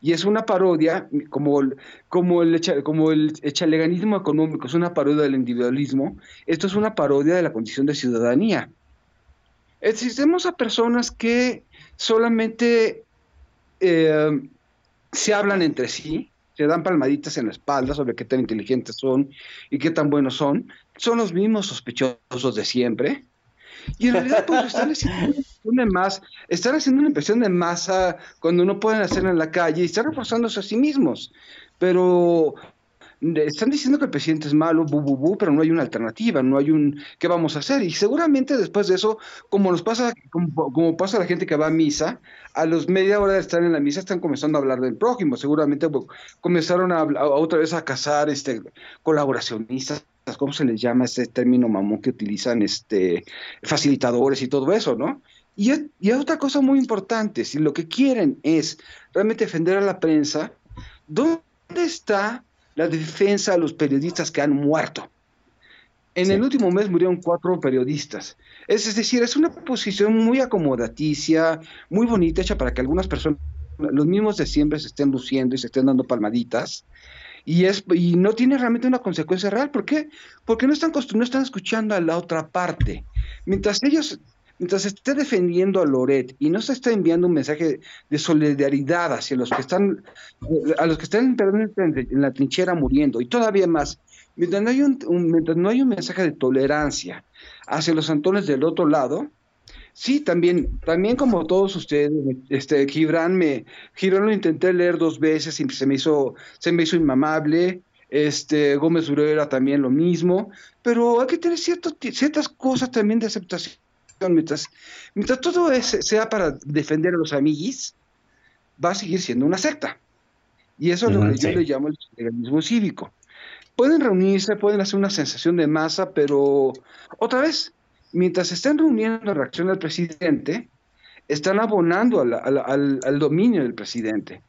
y es una parodia, como, como, el, como el echaleganismo económico es una parodia del individualismo, esto es una parodia de la condición de ciudadanía. Existemos a personas que solamente eh, se hablan entre sí, se dan palmaditas en la espalda sobre qué tan inteligentes son y qué tan buenos son, son los mismos sospechosos de siempre, y en realidad, pues están haciendo una más, están haciendo una impresión de masa cuando no pueden hacerlo en la calle y están reforzándose a sí mismos. Pero están diciendo que el presidente es malo, bu, bu, bu, pero no hay una alternativa, no hay un qué vamos a hacer. Y seguramente después de eso, como nos pasa, como, pasa a la gente que va a misa, a los media hora de estar en la misa están comenzando a hablar del prójimo. Seguramente comenzaron a, otra vez a cazar este colaboracionistas ¿cómo se les llama ese término mamón que utilizan este facilitadores y todo eso, ¿no? Y, y otra cosa muy importante, si lo que quieren es realmente defender a la prensa, ¿dónde está la defensa a los periodistas que han muerto? En el último mes murieron cuatro periodistas. Es, es, decir, es una posición muy acomodaticia, muy bonita, hecha para que algunas personas, los mismos de siempre, se estén luciendo y se estén dando palmaditas. Y, es, y no tiene realmente una consecuencia real. ¿Por qué? Porque no están, no están escuchando a la otra parte. Mientras ellos, mientras esté defendiendo a Loret y no se está enviando un mensaje de solidaridad hacia los que están, a los que están en la trinchera muriendo, y todavía más, mientras no hay un, mientras no hay un mensaje de tolerancia hacia los antones del otro lado, Sí, también, también como todos ustedes, este Gibran me, Gibran lo intenté leer dos veces y se me hizo, se me hizo inmamable. Este Gómez Urera también lo mismo, pero hay que tener ciertas cosas también de aceptación. Mientras, mientras todo sea para defender a los amiguis, va a seguir siendo una secta. Y eso es lo que yo le llamo el legalismo cívico. Pueden reunirse, pueden hacer una sensación de masa, pero otra vez, mientras estén reuniendo reacción del presidente, están abonando al, dominio del presidente.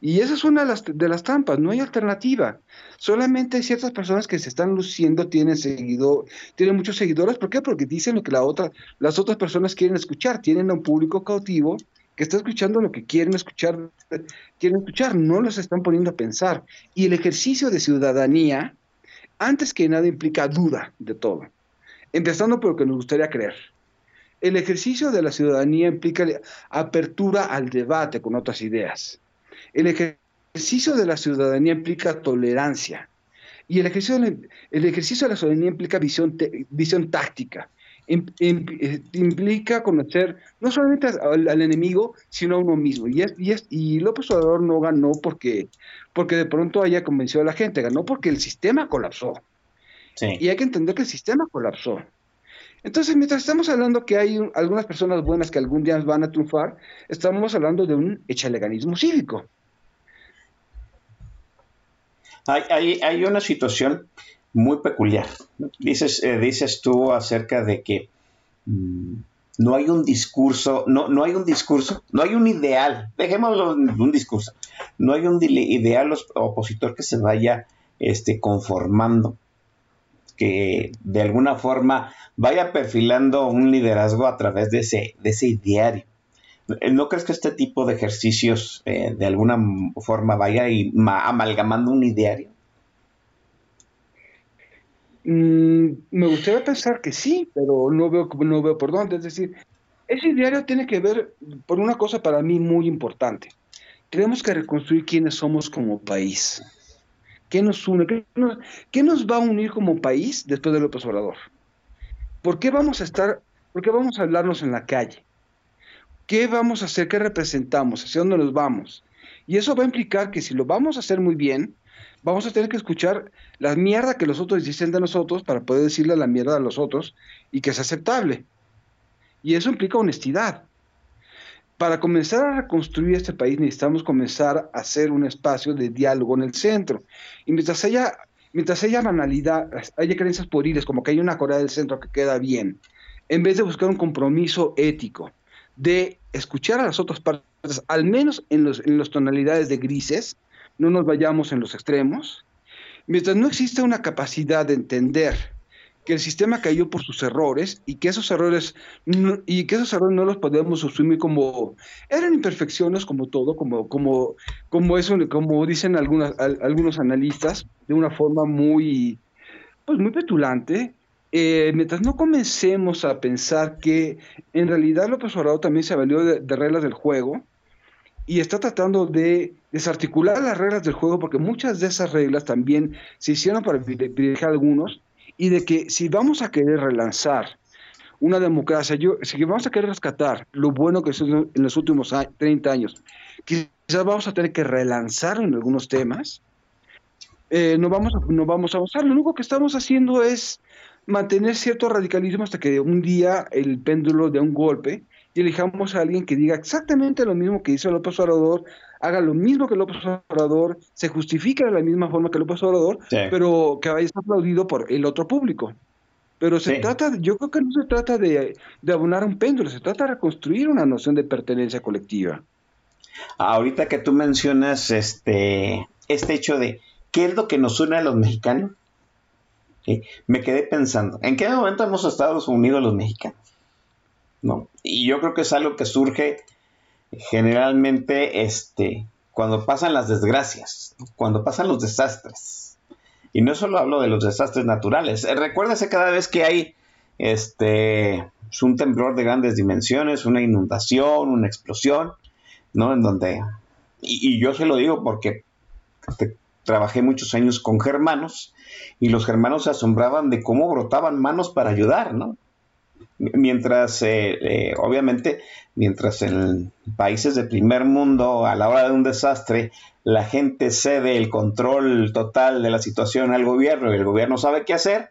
Y esa es una de las, de las trampas, no hay alternativa. Solamente hay ciertas personas que se están luciendo, tienen seguido, tienen muchos seguidores. ¿Por qué? Porque dicen lo que la otra, las otras personas quieren escuchar. Tienen a un público cautivo que está escuchando lo que quieren escuchar, quieren escuchar, no los están poniendo a pensar. Y el ejercicio de ciudadanía, antes que nada, implica duda de todo empezando por lo que nos gustaría creer. El ejercicio de la ciudadanía implica apertura al debate con otras ideas. El ejercicio de la ciudadanía implica tolerancia. Y el ejercicio de la, el ejercicio de la ciudadanía implica visión, visión táctica. Eh, implica conocer no solamente al, enemigo, sino a uno mismo. Y, y López Obrador no ganó porque, porque de pronto haya convencido a la gente, ganó porque el sistema colapsó. Y hay que entender que el sistema colapsó. Entonces, mientras estamos hablando que hay algunas personas buenas que algún día van a triunfar, estamos hablando de un echaleganismo cívico. Hay, hay, una situación muy peculiar. Dices, eh, dices tú acerca de que mm, no hay un discurso, no, no hay un discurso, no hay un ideal, dejémoslo en un discurso, no hay un ideal opositor que se vaya este, conformando que de alguna forma vaya perfilando un liderazgo a través de ese, de ese diario. ¿No crees que este tipo de ejercicios eh, de alguna forma vaya y amalgamando un ideario? Mm, me gustaría pensar que sí, pero no veo, no veo por dónde. Es decir, ese diario tiene que ver por una cosa para mí muy importante. Tenemos que reconstruir quiénes somos como país. ¿Qué nos une? ¿Qué nos, va a unir como país después de López Obrador? ¿Por qué vamos a estar, por qué vamos a hablarnos en la calle? ¿Qué vamos a hacer? ¿Qué representamos? ¿Hacia dónde nos vamos? Y eso va a implicar que si lo vamos a hacer muy bien, vamos a tener que escuchar la mierda que los otros dicen de nosotros para poder decirle la mierda a los otros y que es aceptable. Y eso implica honestidad para comenzar a reconstruir este país necesitamos comenzar a hacer un espacio de diálogo en el centro. Y mientras haya, mientras haya banalidad, haya creencias poriles, como que hay una Corea del Centro que queda bien, en vez de buscar un compromiso ético, de escuchar a las otras partes, al menos en, los, en las tonalidades de grises, no nos vayamos en los extremos, mientras no exista una capacidad de entender que el sistema cayó por sus errores y que esos errores no, y que esos errores no los podemos asumir como eran imperfecciones como todo como como como eso como dicen algunas, algunos analistas de una forma muy pues muy petulante eh, mientras no comencemos a pensar que en realidad López Obrador también se valió de, de reglas del juego y está tratando de desarticular las reglas del juego porque muchas de esas reglas también se hicieron para privilegiar a algunos y de que si vamos a querer relanzar una democracia, yo, si vamos a querer rescatar lo bueno que hizo en los últimos 30 años, quizás vamos a tener que relanzarlo en algunos temas, eh, no, vamos no vamos a avanzar. Lo único que estamos haciendo es mantener cierto radicalismo hasta que un día el péndulo dé un golpe y elijamos a alguien que diga exactamente lo mismo que hizo López Obrador haga lo mismo que López Obrador, se justifica de la misma forma que López Obrador, pero que vaya aplaudido por el otro público. Pero se trata, yo creo que no se trata de, abonar un péndulo, se trata de reconstruir una noción de pertenencia colectiva. Ahorita que tú mencionas este, este hecho de qué es lo que nos une a los mexicanos, me quedé pensando, ¿en qué momento hemos estado unidos los mexicanos? ¿No? Y yo creo que es algo que surge generalmente este, cuando pasan las desgracias, cuando pasan los desastres. Y no solo hablo de los desastres naturales. Eh, recuérdese cada vez que hay este un temblor de grandes dimensiones, una inundación, una explosión, ¿no? En donde, y, yo se lo digo porque trabajé muchos años con germanos y los germanos se asombraban de cómo brotaban manos para ayudar, ¿no? Mientras, eh, eh, obviamente, mientras en países de primer mundo, a la hora de un desastre, la gente cede el control total de la situación al gobierno y el gobierno sabe qué hacer,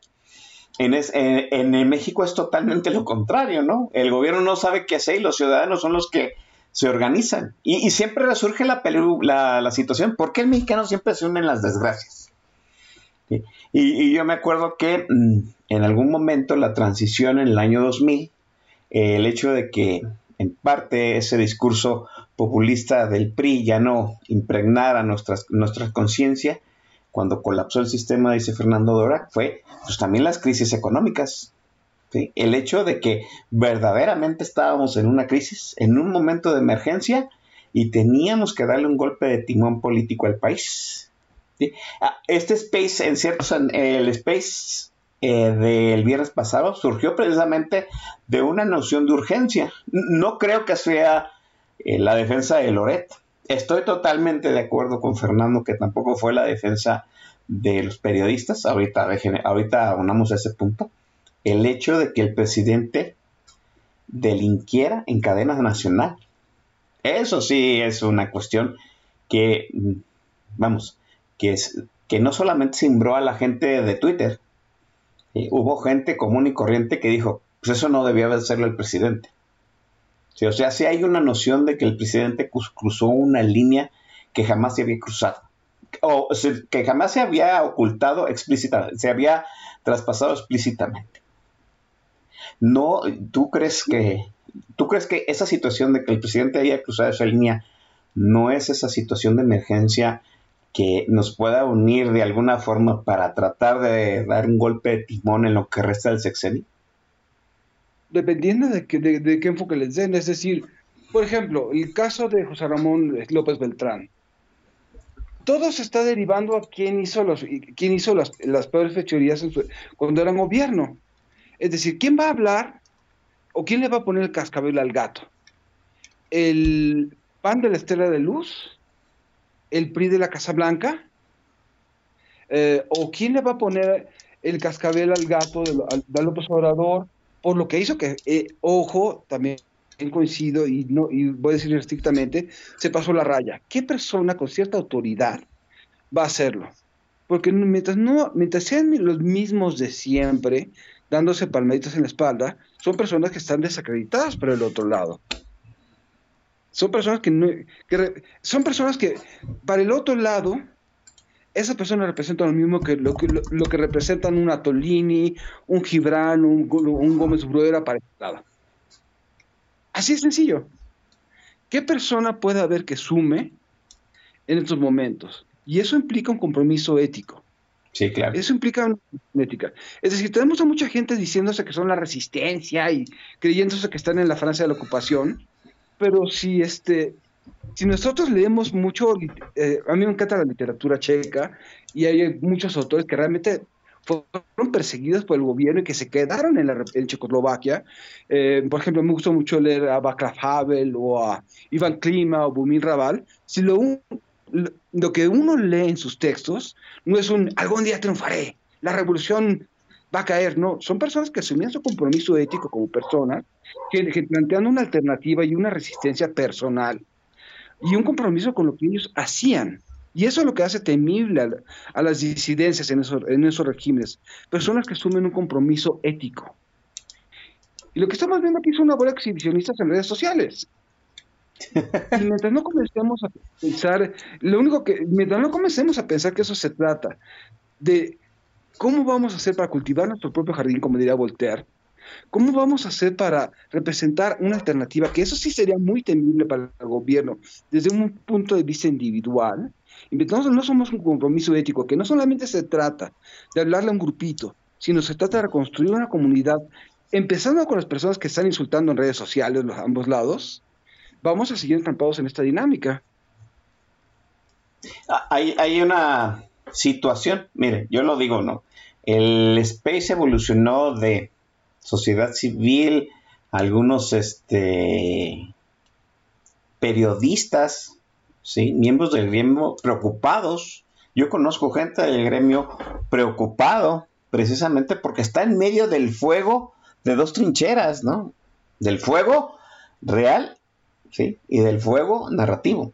en, en, México es totalmente lo contrario, ¿no? El gobierno no sabe qué hacer y los ciudadanos son los que se organizan. Y, siempre resurge la, la, la, situación, ¿por qué el mexicano siempre se une en las desgracias? Y, yo me acuerdo que mm, en algún momento la transición en el año 2000, eh, el hecho de que en parte ese discurso populista del PRI ya no impregnara nuestras, nuestra conciencia, cuando colapsó el sistema, dice Fernando Dora, fue pues también las crisis económicas. El hecho de que verdaderamente estábamos en una crisis, en un momento de emergencia, y teníamos que darle un golpe de timón político al país. Ah, este space, en ciertos, el space eh, del viernes pasado surgió precisamente de una noción de urgencia. No creo que sea eh, la defensa de Loret, Estoy totalmente de acuerdo con Fernando que tampoco fue la defensa de los periodistas. Ahorita, ahorita unamos ese punto. El hecho de que el presidente delinquiera en cadena nacional. Eso sí es una cuestión que, vamos, que, no solamente simbró a la gente de Twitter. Hubo gente común y corriente que dijo, pues eso no debía hacerlo el presidente o sea, si hay una noción de que el presidente cruzó una línea que jamás se había cruzado, o que jamás se había ocultado explícitamente, se había traspasado explícitamente. No, ¿tú crees que, tú crees que esa situación de que el presidente haya cruzado esa línea no es esa situación de emergencia que nos pueda unir de alguna forma para tratar de dar un golpe de timón en lo que resta del sexenio? dependiendo de, qué enfoque les den. Es decir, por ejemplo, el caso de José Ramón López Beltrán. Todo se está derivando a quién hizo, los, quién hizo las, las peores fechorías cuando era gobierno. Es decir, ¿quién va a hablar o quién le va a poner el cascabel al gato? ¿El pan de la estela de luz? ¿El PRI de la Casa Blanca? Eh, ¿O quién le va a poner el cascabel al gato de, de López Obrador? por lo que hizo que, eh, ojo, también coincido y, no, y voy a decir estrictamente, se pasó la raya. ¿Qué persona con cierta autoridad va a hacerlo? Porque mientras, no, mientras sean los mismos de siempre, dándose palmaditas en la espalda, son personas que están desacreditadas por el otro lado. Son personas que, no, son personas que para el otro lado esas personas representan lo mismo que lo que, lo, que representan un Atolini, un Gibran, un, un Gómez Bruera para el Así es sencillo. ¿Qué persona puede haber que sume en estos momentos? Y eso implica un compromiso ético. Sí, claro. Eso implica una ética. Es decir, tenemos a mucha gente diciéndose que son la resistencia y creyéndose que están en la Francia de la ocupación, pero si este, si nosotros leemos mucho, eh, a mí me encanta la literatura checa y hay muchos autores que realmente fueron perseguidos por el gobierno y que se quedaron en, la, Checoslovaquia. Eh, por ejemplo, me gustó mucho leer a Václav Havel o a Ivan Klima o Bumil Raval. Si lo, lo que uno lee en sus textos no es un algún día triunfaré, la revolución va a caer, no, son personas que asumían su compromiso ético como personas, que, que plantean una alternativa y una resistencia personal y un compromiso con lo que ellos hacían. Y eso es lo que hace temible a, las disidencias en esos, en esos regímenes. Personas que asumen un compromiso ético. Y lo que estamos viendo aquí es una bola exhibicionistas en redes sociales. Y mientras no comencemos a pensar, lo único que, mientras no comencemos a pensar que eso se trata de cómo vamos a hacer para cultivar nuestro propio jardín, como diría Voltaire, ¿Cómo vamos a hacer para representar una alternativa? Que eso sí sería muy temible para el gobierno desde un punto de vista individual. Entonces no somos un compromiso ético, que no solamente se trata de hablarle a un grupito, sino se trata de reconstruir una comunidad, empezando con las personas que están insultando en redes sociales, los ambos lados, vamos a seguir entrampados en esta dinámica. Ah, Hay, hay una situación, mire, yo lo digo, ¿no? El Space evolucionó de sociedad civil, algunos este, periodistas, ¿sí? miembros del gremio preocupados. Yo conozco gente del gremio preocupado precisamente porque está en medio del fuego de dos trincheras, ¿no? Del fuego real, ¿sí? Y del fuego narrativo.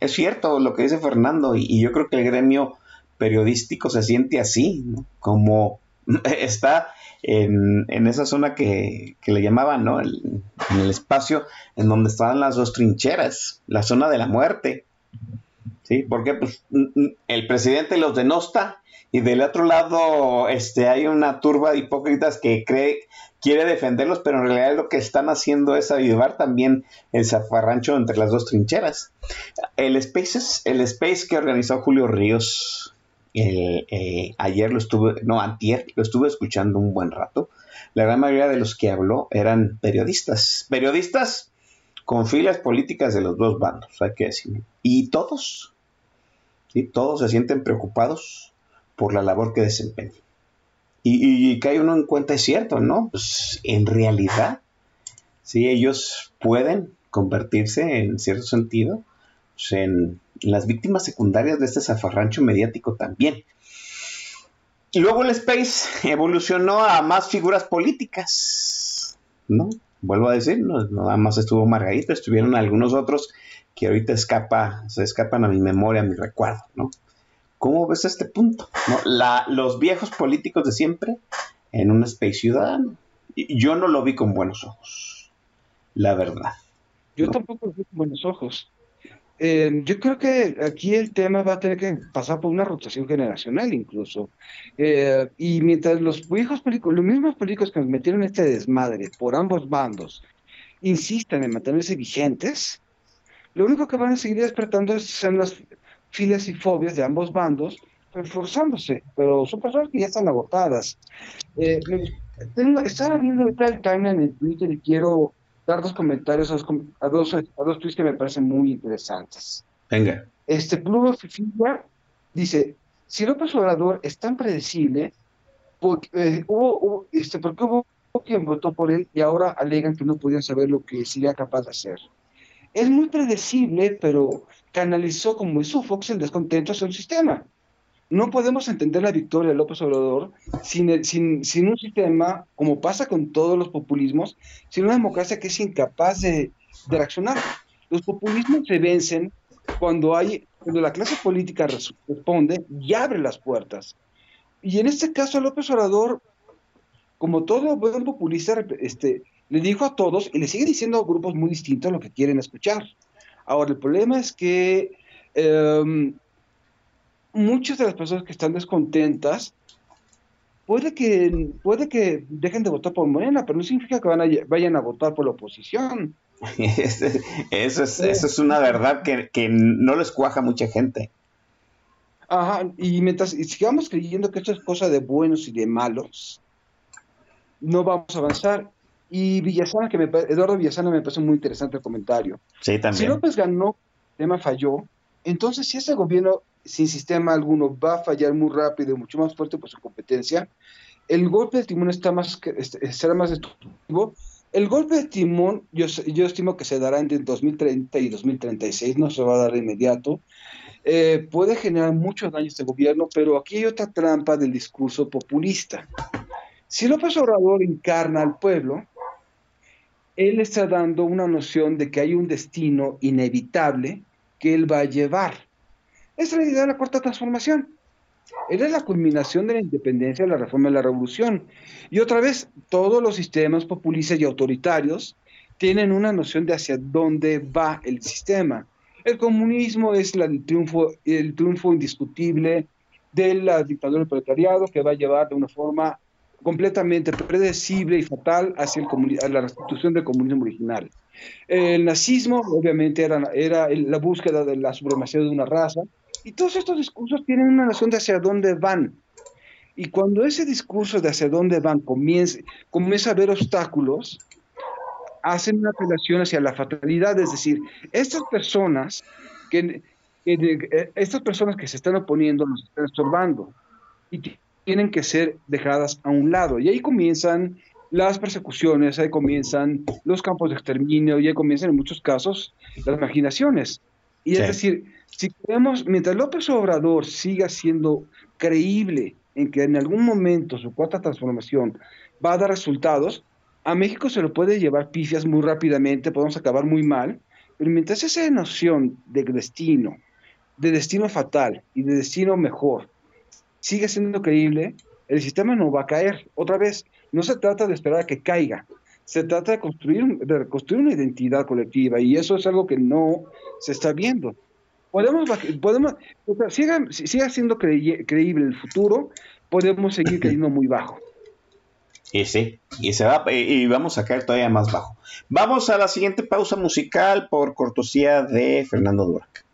Es cierto lo que dice Fernando y, y yo creo que el gremio periodístico se siente así. Como está en, en esa zona que, que le llamaban, ¿no? En el espacio en donde estaban las dos trincheras, la zona de la muerte. ¿Sí? Porque pues, el presidente los denosta y del otro lado este, hay una turba de hipócritas que cree, quiere defenderlos, pero en realidad lo que están haciendo es avivar también el zafarrancho entre las dos trincheras. El Spaces, el Space que organizó Julio Ríos, el, eh, ayer lo estuve, no, antier, lo estuve escuchando un buen rato. La gran mayoría de los que habló eran periodistas. Periodistas con filas políticas de los dos bandos, hay que decirlo. Y todos, ¿sí? todos se sienten preocupados por la labor que desempeñan. Y, y cae uno en cuenta, es cierto, ¿no? Pues en realidad, sí, ellos pueden convertirse en cierto sentido pues, en las víctimas secundarias de este zafarrancho mediático también. Y luego el Space evolucionó a más figuras políticas, ¿no? Vuelvo a decir, no, nada más estuvo Margarita, estuvieron algunos otros que ahorita escapa, se escapan a mi memoria, a mi recuerdo, ¿no? ¿Cómo ves este punto? ¿no? La, los viejos políticos de siempre en un Space ciudadano. Yo no lo vi con buenos ojos, la verdad. Yo No. tampoco lo veo con buenos ojos. Eh, yo creo que aquí el tema va a tener que pasar por una rotación generacional incluso. Eh, y mientras los viejos políticos, los mismos políticos que nos metieron este desmadre por ambos bandos, insistan en mantenerse vigentes, lo único que van a seguir despertando es- son las filas y fobias de ambos bandos, reforzándose, pero son personas que ya están agotadas. Eh, tengo- estaba viendo ahorita el timeline en Twitter y quiero dar dos comentarios a dos, a dos, a dos tweets que me parecen muy interesantes. Venga. Este Plugo Fifilia dice, si López Obrador es tan predecible, porque, eh, hubo, hubo- este, porque hubo quien votó por él y ahora alegan que no podían saber lo que sería capaz de hacer. Es muy predecible, pero canalizó como hizo Fox el descontento hacia el sistema. No podemos entender la victoria de López Obrador sin, sin, sin un sistema, como pasa con todos los populismos, sin una democracia que es incapaz de, de reaccionar. Los populismos se vencen cuando hay cuando la clase política res- responde y abre las puertas. Y en este caso López Obrador, como todo buen populista, este, le dijo a todos y le sigue diciendo a grupos muy distintos lo que quieren escuchar. Ahora, el problema es que em, muchas de las personas que están descontentas puede que, puede que dejen de votar por Morena, pero no significa que van a- vayan a votar por la oposición. Eso es, eso es una verdad que, que no les cuaja a mucha gente. Ajá, y mientras y sigamos creyendo que esto es cosa de buenos y de malos, no vamos a avanzar. Y Villasana, que me, Eduardo Villasana me parece muy interesante el comentario. Sí, Si también. López ganó, el tema falló, entonces si ese gobierno sin sistema alguno va a fallar muy rápido mucho más fuerte por su competencia, el golpe de timón está más será más destructivo. El golpe de timón yo, yo estimo que se dará entre 2030 y 2036, no se va a dar de inmediato. Eh, puede generar muchos daños este gobierno, pero aquí hay otra trampa del discurso populista. Si López Obrador encarna al pueblo, él está dando una noción de que hay un destino inevitable que él va a llevar. Es la idea de la cuarta transformación. Es la culminación de la independencia, de la reforma y la revolución. Y otra vez, todos los sistemas populistas y autoritarios tienen una noción de hacia dónde va el sistema. El comunismo es la- el, triunfo, el triunfo indiscutible de la dictadura del proletariado que va a llevar de una forma completamente predecible y fatal hacia el a la restitución del comunismo original. El nazismo, obviamente, era, era la búsqueda de la supremacía de una raza, y todos estos discursos tienen una noción de hacia dónde van. Y cuando ese discurso de hacia dónde van comienza, comienza a haber obstáculos, hacen una apelación hacia la fatalidad, es decir, estas personas que que eh, estas personas que se están oponiendo nos están estorbando y ti- tienen que ser dejadas a un lado. Y ahí comienzan las persecuciones, ahí comienzan los campos de exterminio, y ahí comienzan en muchos casos las marginaciones. Y Sí. es decir, si queremos, mientras López Obrador siga siendo creíble en que en algún momento su cuarta transformación va a dar resultados, a México se lo puede llevar pifias muy rápidamente, podemos acabar muy mal, pero mientras esa noción de destino, de destino fatal y de destino mejor sigue siendo creíble, el sistema no va a caer. Otra vez, no se trata de esperar a que caiga, se trata de construir, de reconstruir una identidad colectiva y eso es algo que no se está viendo. Podemos, podemos o sea, siga, si- siga siendo crey- creíble el futuro, podemos seguir cayendo muy bajo. Y sí, y se va, y, y vamos a caer todavía más bajo. Vamos a la siguiente pausa musical por cortesía de Fernando Durac.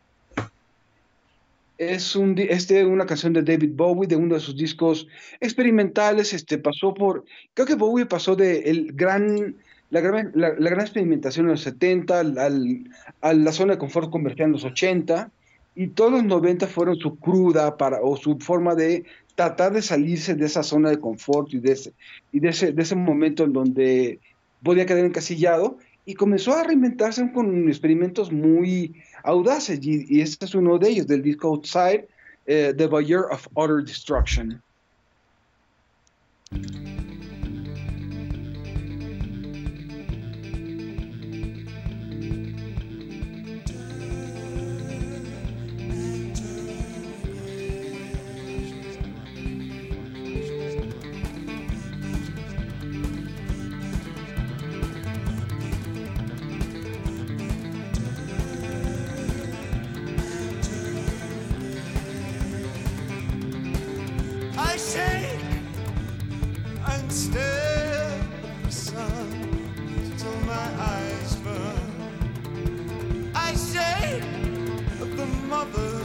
Es un, este, una canción de David Bowie, de uno de sus discos experimentales. Este, pasó por, creo que Bowie pasó de el gran, la, gran, la, la gran experimentación en los 70 al, a la zona de confort comercial en los 80, y todos los 90 fueron su cruda para, o su forma de tratar de salirse de esa zona de confort y de ese, y de ese, de ese momento en donde podía quedar encasillado, y comenzó a reinventarse con experimentos muy audaces, y, y este es uno de ellos, del disco Outside, eh, The Year of Utter Destruction. other.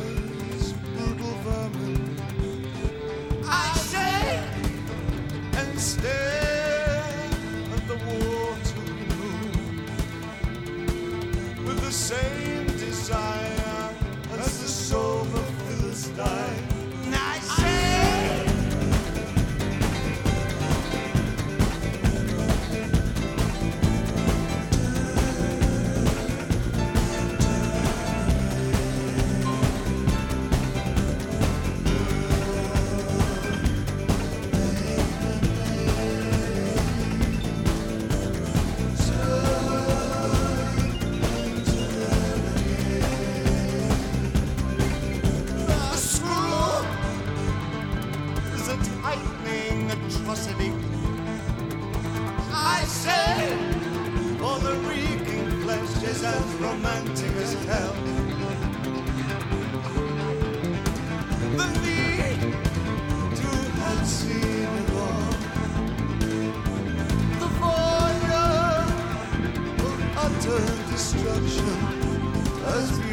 As romantic as hell. The need to have seen it all. The voyeur of utter destruction as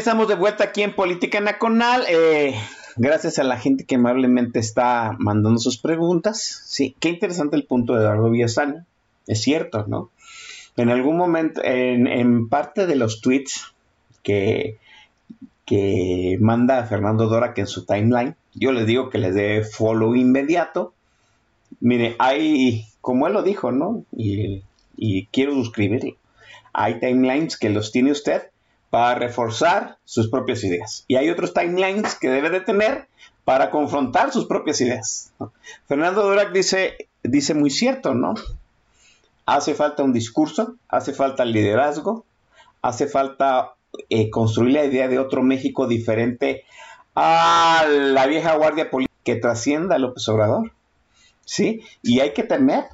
estamos de vuelta aquí en Política Nacional. Eh, gracias a la gente que amablemente está mandando sus preguntas. Sí, qué interesante el punto de Eduardo Villasana. Es cierto, ¿no? En algún momento, en, parte de los tweets que, manda Fernando Dora, que en su timeline, yo les digo que les dé follow inmediato. Mire, hay, como él lo dijo, ¿no? Y quiero suscribirlo. Hay timelines que los tiene usted para reforzar sus propias ideas. Y hay otros timelines que debe de tener para confrontar sus propias ideas. Fernando Durac dice, dice muy cierto, ¿no? Hace falta un discurso, hace falta liderazgo, hace falta eh, construir la idea de otro México diferente a la vieja guardia política que trascienda a López Obrador. ¿Sí? Y hay que temer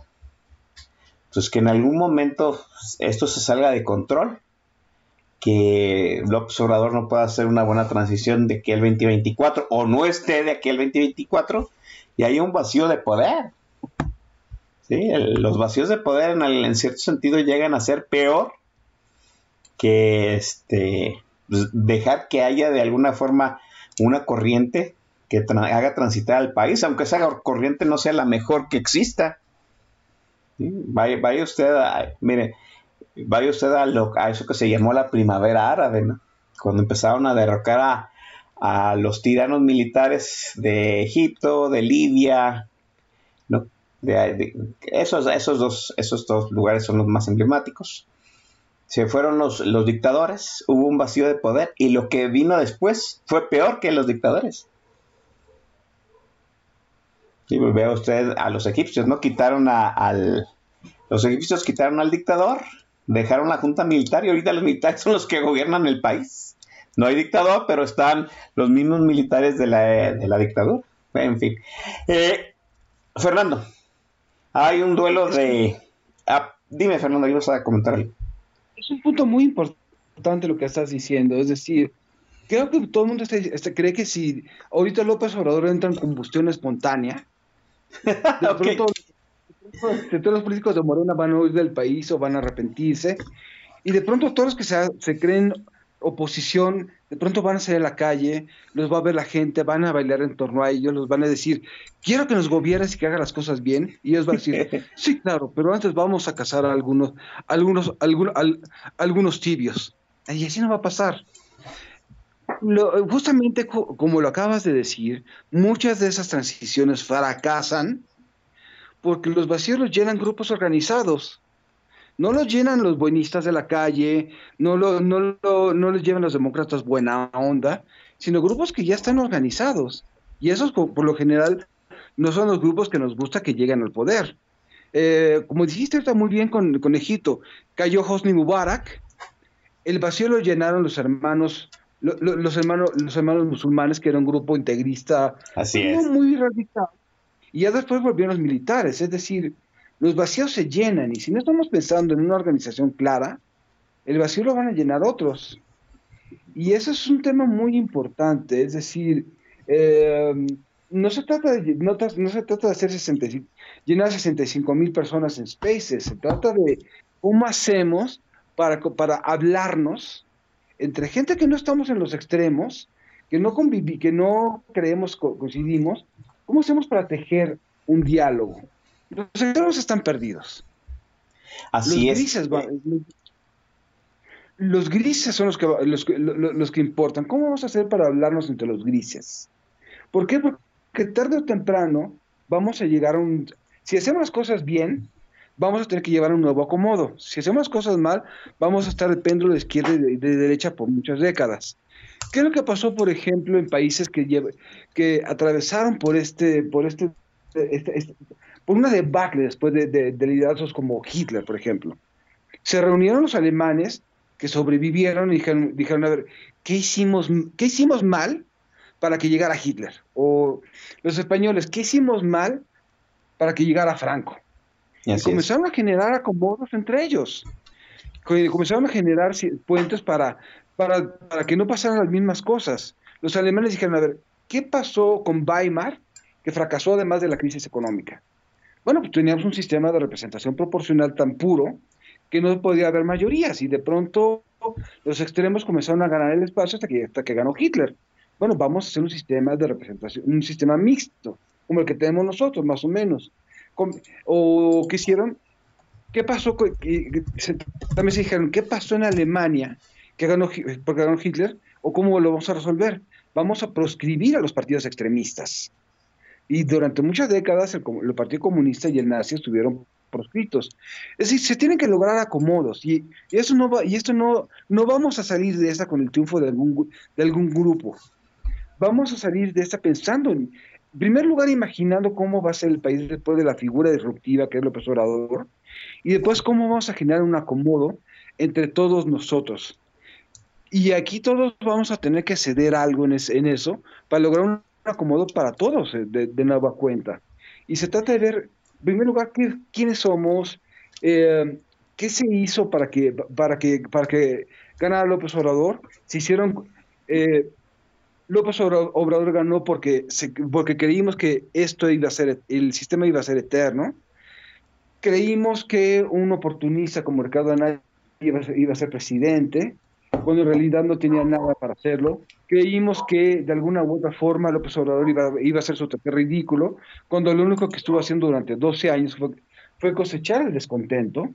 pues, que en algún momento esto se salga de control que López Obrador no pueda hacer una buena transición de aquí al 2024 o no esté de aquí al 2024 y hay un vacío de poder. ¿Sí? El- los vacíos de poder en, el- cierto sentido llegan a ser peor que este pues, dejar que haya de alguna forma una corriente que haga transitar al país, aunque esa corriente no sea la mejor que exista. Vaya, vaya usted a, mire, vaya usted a, lo- a eso que se llamó la primavera árabe, ¿no? Cuando empezaron a derrocar a, a los tiranos militares de Egipto, de Libia, esos, esos, dos, esos dos lugares son los más emblemáticos. Se fueron los, los dictadores, hubo un vacío de poder y lo que vino después fue peor que los dictadores. Sí, pues vea usted a los egipcios, ¿no? Quitaron a- al... Los egipcios quitaron al dictador, dejaron la junta militar y ahorita los militares son los que gobiernan el país. No hay dictador, pero están los mismos militares de la, de la dictadura. En fin. Eh, Fernando, hay un duelo de... ah, dime, Fernando, ibas a comentar algo. Es un punto muy importante lo que estás diciendo. Es decir, creo que todo el mundo está- está- cree que si ahorita López Obrador entra en combustión espontánea, de Ok. pronto de todos los políticos de Morena van a huir del país o van a arrepentirse. Y de pronto todos los que se, se creen oposición, de pronto van a salir a la calle, los va a ver la gente, van a bailar en torno a ellos, los van a decir, quiero que nos gobiernes y que haga las cosas bien. Y ellos van a decir, sí, claro, pero antes vamos a cazar a algunos, algunos, algún- al- algunos tibios. Y así no va a pasar. Lo- justamente co- como lo acabas de decir, muchas de esas transiciones fracasan porque los vacíos los llenan grupos organizados. No los llenan los buenistas de la calle, no, lo, no, lo- no los llevan los demócratas buena onda, sino grupos que ya están organizados. Y esos, po- por lo general, no son los grupos que nos gusta que lleguen al poder. Eh, como dijiste ahorita muy bien con, con Egipto, cayó Hosni Mubarak, el vacío lo llenaron los hermanos, lo- lo- los hermanos, los hermanos musulmanes, que era un grupo integrista Así no es. muy radical. Y ya después volvieron los militares, es decir, los vacíos se llenan y si no estamos pensando en una organización clara, el vacío lo van a llenar otros. Y eso es un tema muy importante, es decir, eh, no, se trata de, no, no se trata de hacer 65, llenar 65 mil personas en spaces, se trata de cómo hacemos para, para hablarnos entre gente que no estamos en los extremos, que no convivi que no creemos co- coincidimos, ¿cómo hacemos para tejer un diálogo? Los extremos están perdidos. Así los es. grises van- los grises son los que, los, que- lo- lo- los que importan. ¿Cómo vamos a hacer para hablarnos entre los grises? ¿Por qué? Porque tarde o temprano vamos a llegar a un... Si hacemos las cosas bien, vamos a tener que llevar un nuevo acomodo. Si hacemos las cosas mal, vamos a estar de péndulo de izquierda y de, de derecha por muchas décadas. ¿Qué es lo que pasó, por ejemplo, en países que, lleva- que atravesaron por este, por este, este- este- por una debacle después de, de- de liderazgos como Hitler, por ejemplo? Se reunieron los alemanes que sobrevivieron y dijeron, dijeron a ver, ¿qué hicimos, ¿qué hicimos mal para que llegara Hitler? O los españoles, ¿qué hicimos mal para que llegara Franco? Y Y así es. comenzaron a generar acomodos entre ellos. Co- Comenzaron a generar puentes para, para, para que no pasaran las mismas cosas. Los alemanes dijeron, a ver, ¿qué pasó con Weimar que fracasó además de la crisis económica? Bueno, pues teníamos un sistema de representación proporcional tan puro que no podía haber mayorías y de pronto los extremos comenzaron a ganar el espacio hasta que, hasta que ganó Hitler. Bueno, vamos a hacer un sistema de representación, un sistema mixto, como el que tenemos nosotros, más o menos. O que hicieron, ¿qué pasó? También se dijeron, ¿qué pasó en Alemania? Que ganó, porque ganó Hitler? ¿O cómo lo vamos a resolver? Vamos a proscribir a los partidos extremistas. Y durante muchas décadas el, el Partido Comunista y el Nazi estuvieron proscritos. Es decir, se tienen que lograr acomodos y, y eso no va, y esto no, no vamos a salir de esta con el triunfo de algún, de algún grupo. Vamos a salir de esta pensando, en, en primer lugar, imaginando cómo va a ser el país después de la figura disruptiva que es López Obrador, y después cómo vamos a generar un acomodo entre todos nosotros. Y aquí todos vamos a tener que ceder algo en, es- en eso para lograr un acomodo para todos eh, de, nueva cuenta. Y se trata de ver, en primer lugar, qué- quiénes somos, eh, qué se hizo para que, para que, para que ganara López Obrador. Se hicieron, eh, López Obra- Obrador ganó porque, porque creímos que esto iba a ser, el sistema iba a ser eterno. Creímos que un oportunista como Ricardo Anaya iba iba a ser presidente, cuando en realidad no tenía nada para hacerlo. Creímos que de alguna u otra forma López Obrador iba, iba a hacer su papel ridículo, cuando lo único que estuvo haciendo durante 12 años fue, fue cosechar el descontento.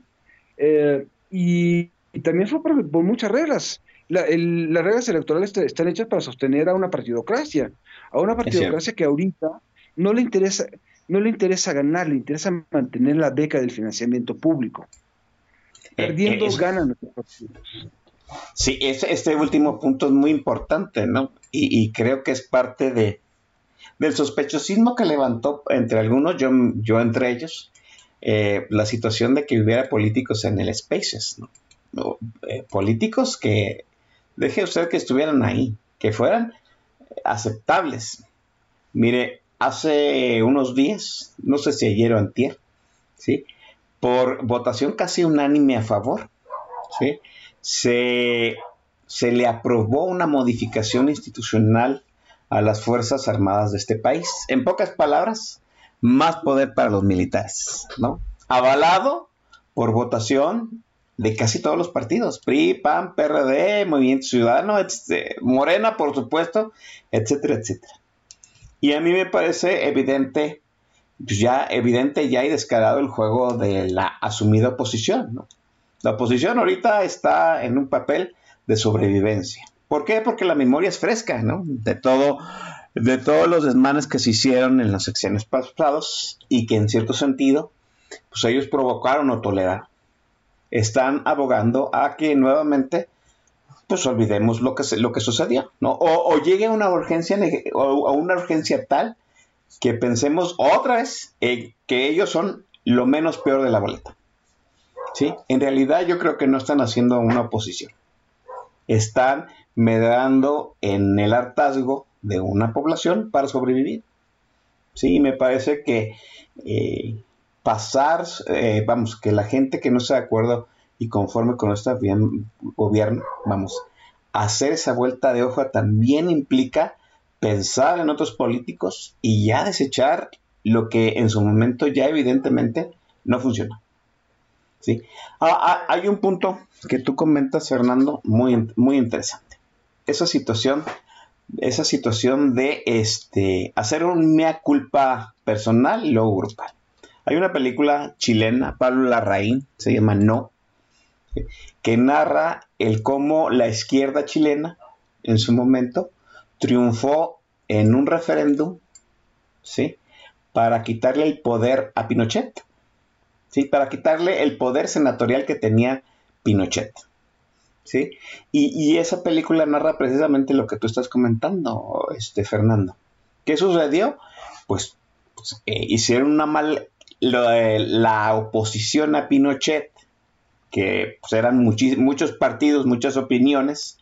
Eh, y, y también fue por, por muchas reglas. La- el- las reglas electorales est- están hechas para sostener a una partidocracia, a una partidocracia que ahorita no le interesa, no le interesa ganar, le interesa mantener la beca del financiamiento público. Eh, Perdiendo eh, ganan nuestros partidos. Sí, este, este último punto es muy importante, ¿no? Y, creo que es parte de, del sospechosismo que levantó entre algunos, yo, yo entre ellos, eh, la situación de que hubiera políticos en el Spaces, eh, políticos que, deje usted que estuvieran ahí, que fueran aceptables. Mire, hace unos días, no sé si ayer o antier, ¿sí? Por votación casi unánime a favor, ¿sí? Se, se le aprobó una modificación institucional a las Fuerzas Armadas de este país. En pocas palabras, más poder para los militares, ¿no? Avalado por votación de casi todos los partidos, PRI, PAN, PRD, Movimiento Ciudadano, Morena, por supuesto, etcétera, etcétera. Y a mí me parece evidente, pues ya evidente ya y descarado el juego de la asumida oposición, ¿no? La oposición ahorita está en un papel de sobrevivencia. ¿Por qué? Porque la memoria es fresca, ¿no? De todo, de todos los desmanes que se hicieron en los sexenios pasados y que en cierto sentido, pues ellos provocaron o toleraron. Están abogando a que nuevamente, pues olvidemos lo que, lo que sucedió, ¿no? O, llegue una urgencia, o, una urgencia tal que pensemos otra vez que ellos son lo menos peor de la boleta. ¿Sí? En realidad yo creo que no están haciendo una oposición. Están medrando en el hartazgo de una población para sobrevivir. Sí, me parece que eh, pasar, eh, vamos, que la gente que no está de acuerdo y conforme con bien- gobierno, vamos, hacer esa vuelta de hoja también implica pensar en otros políticos y ya desechar lo que en su momento ya evidentemente no funciona. ¿Sí? Ah, ah, hay un punto que tú comentas, Fernando, muy, muy interesante. Esa situación, esa situación de este, hacer un mea culpa personal y luego grupal. Hay una película chilena, Pablo Larraín, se llama No, ¿sí? que narra el cómo la izquierda chilena en su momento triunfó en un referéndum, ¿sí? Para quitarle el poder a Pinochet. ¿Sí? Para quitarle el poder senatorial que tenía Pinochet. ¿sí? Y, y esa película narra precisamente lo que tú estás comentando, este, Fernando. ¿Qué sucedió? Pues, pues, hicieron una mal... la oposición a Pinochet, que pues, eran muchos partidos, muchas opiniones,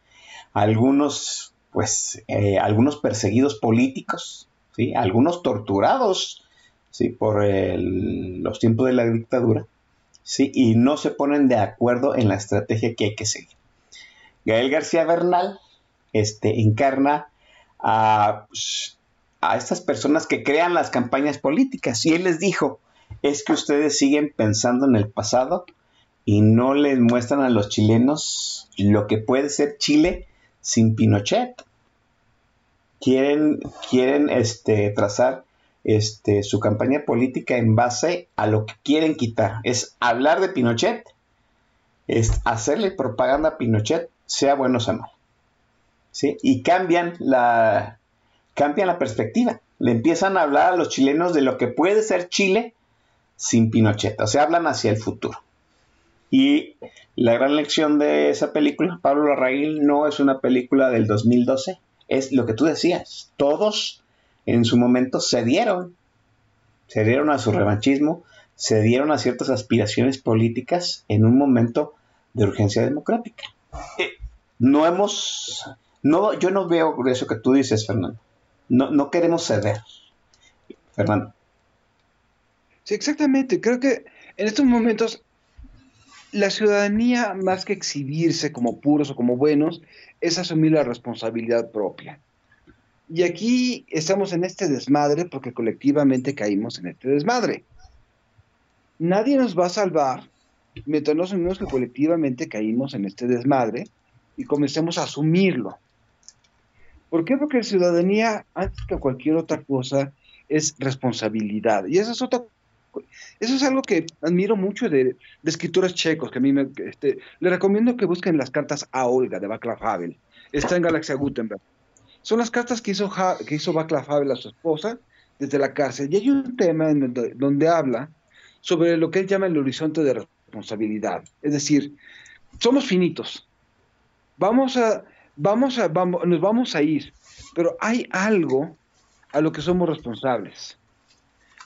algunos, pues, eh, algunos perseguidos políticos, ¿sí? algunos torturados, ¿sí? por los tiempos de la dictadura, ¿sí? y no se ponen de acuerdo en la estrategia que hay que seguir. Gael García Bernal este, encarna a, pues, a estas personas que crean las campañas políticas y él les dijo, es que ustedes siguen pensando en el pasado y no les muestran a los chilenos lo que puede ser Chile sin Pinochet. Quieren, quieren este, trazar este, su campaña política en base a lo que quieren quitar. Es hablar de Pinochet, es hacerle propaganda a Pinochet, sea bueno o sea malo. ¿Sí? Y cambian la, cambian la perspectiva. Le empiezan a hablar a los chilenos de lo que puede ser Chile sin Pinochet. O sea, hablan hacia el futuro. Y la gran lección de esa película, Pablo Larraín, no es una película del 2012, es lo que tú decías. Todos en su momento cedieron, cedieron a su revanchismo, cedieron a ciertas aspiraciones políticas en un momento de urgencia democrática. No hemos, no, yo no veo eso que tú dices, Fernando. No, no queremos ceder. Fernando. Sí, exactamente. Creo que en estos momentos la ciudadanía, más que exhibirse como puros o como buenos, es asumir la responsabilidad propia. Y aquí estamos en este desmadre porque colectivamente caímos en este desmadre. Nadie nos va a salvar mientras no asumimos que colectivamente caímos en este desmadre y comencemos a asumirlo. ¿Por qué? Porque la ciudadanía, antes que cualquier otra cosa, es responsabilidad. Y eso es algo que admiro mucho de, de escritores checos, que a mí me, este, le recomiendo que busquen las cartas a Olga de Václav Havel. Está en Galaxia Gutenberg. Son las cartas que hizo, que hizo Václav Havel a su esposa desde la cárcel. Y hay un tema en donde, habla sobre lo que él llama el horizonte de responsabilidad. Es decir, somos finitos. Vamos a, vamos a, vamos, nos vamos a ir, pero hay algo a lo que somos responsables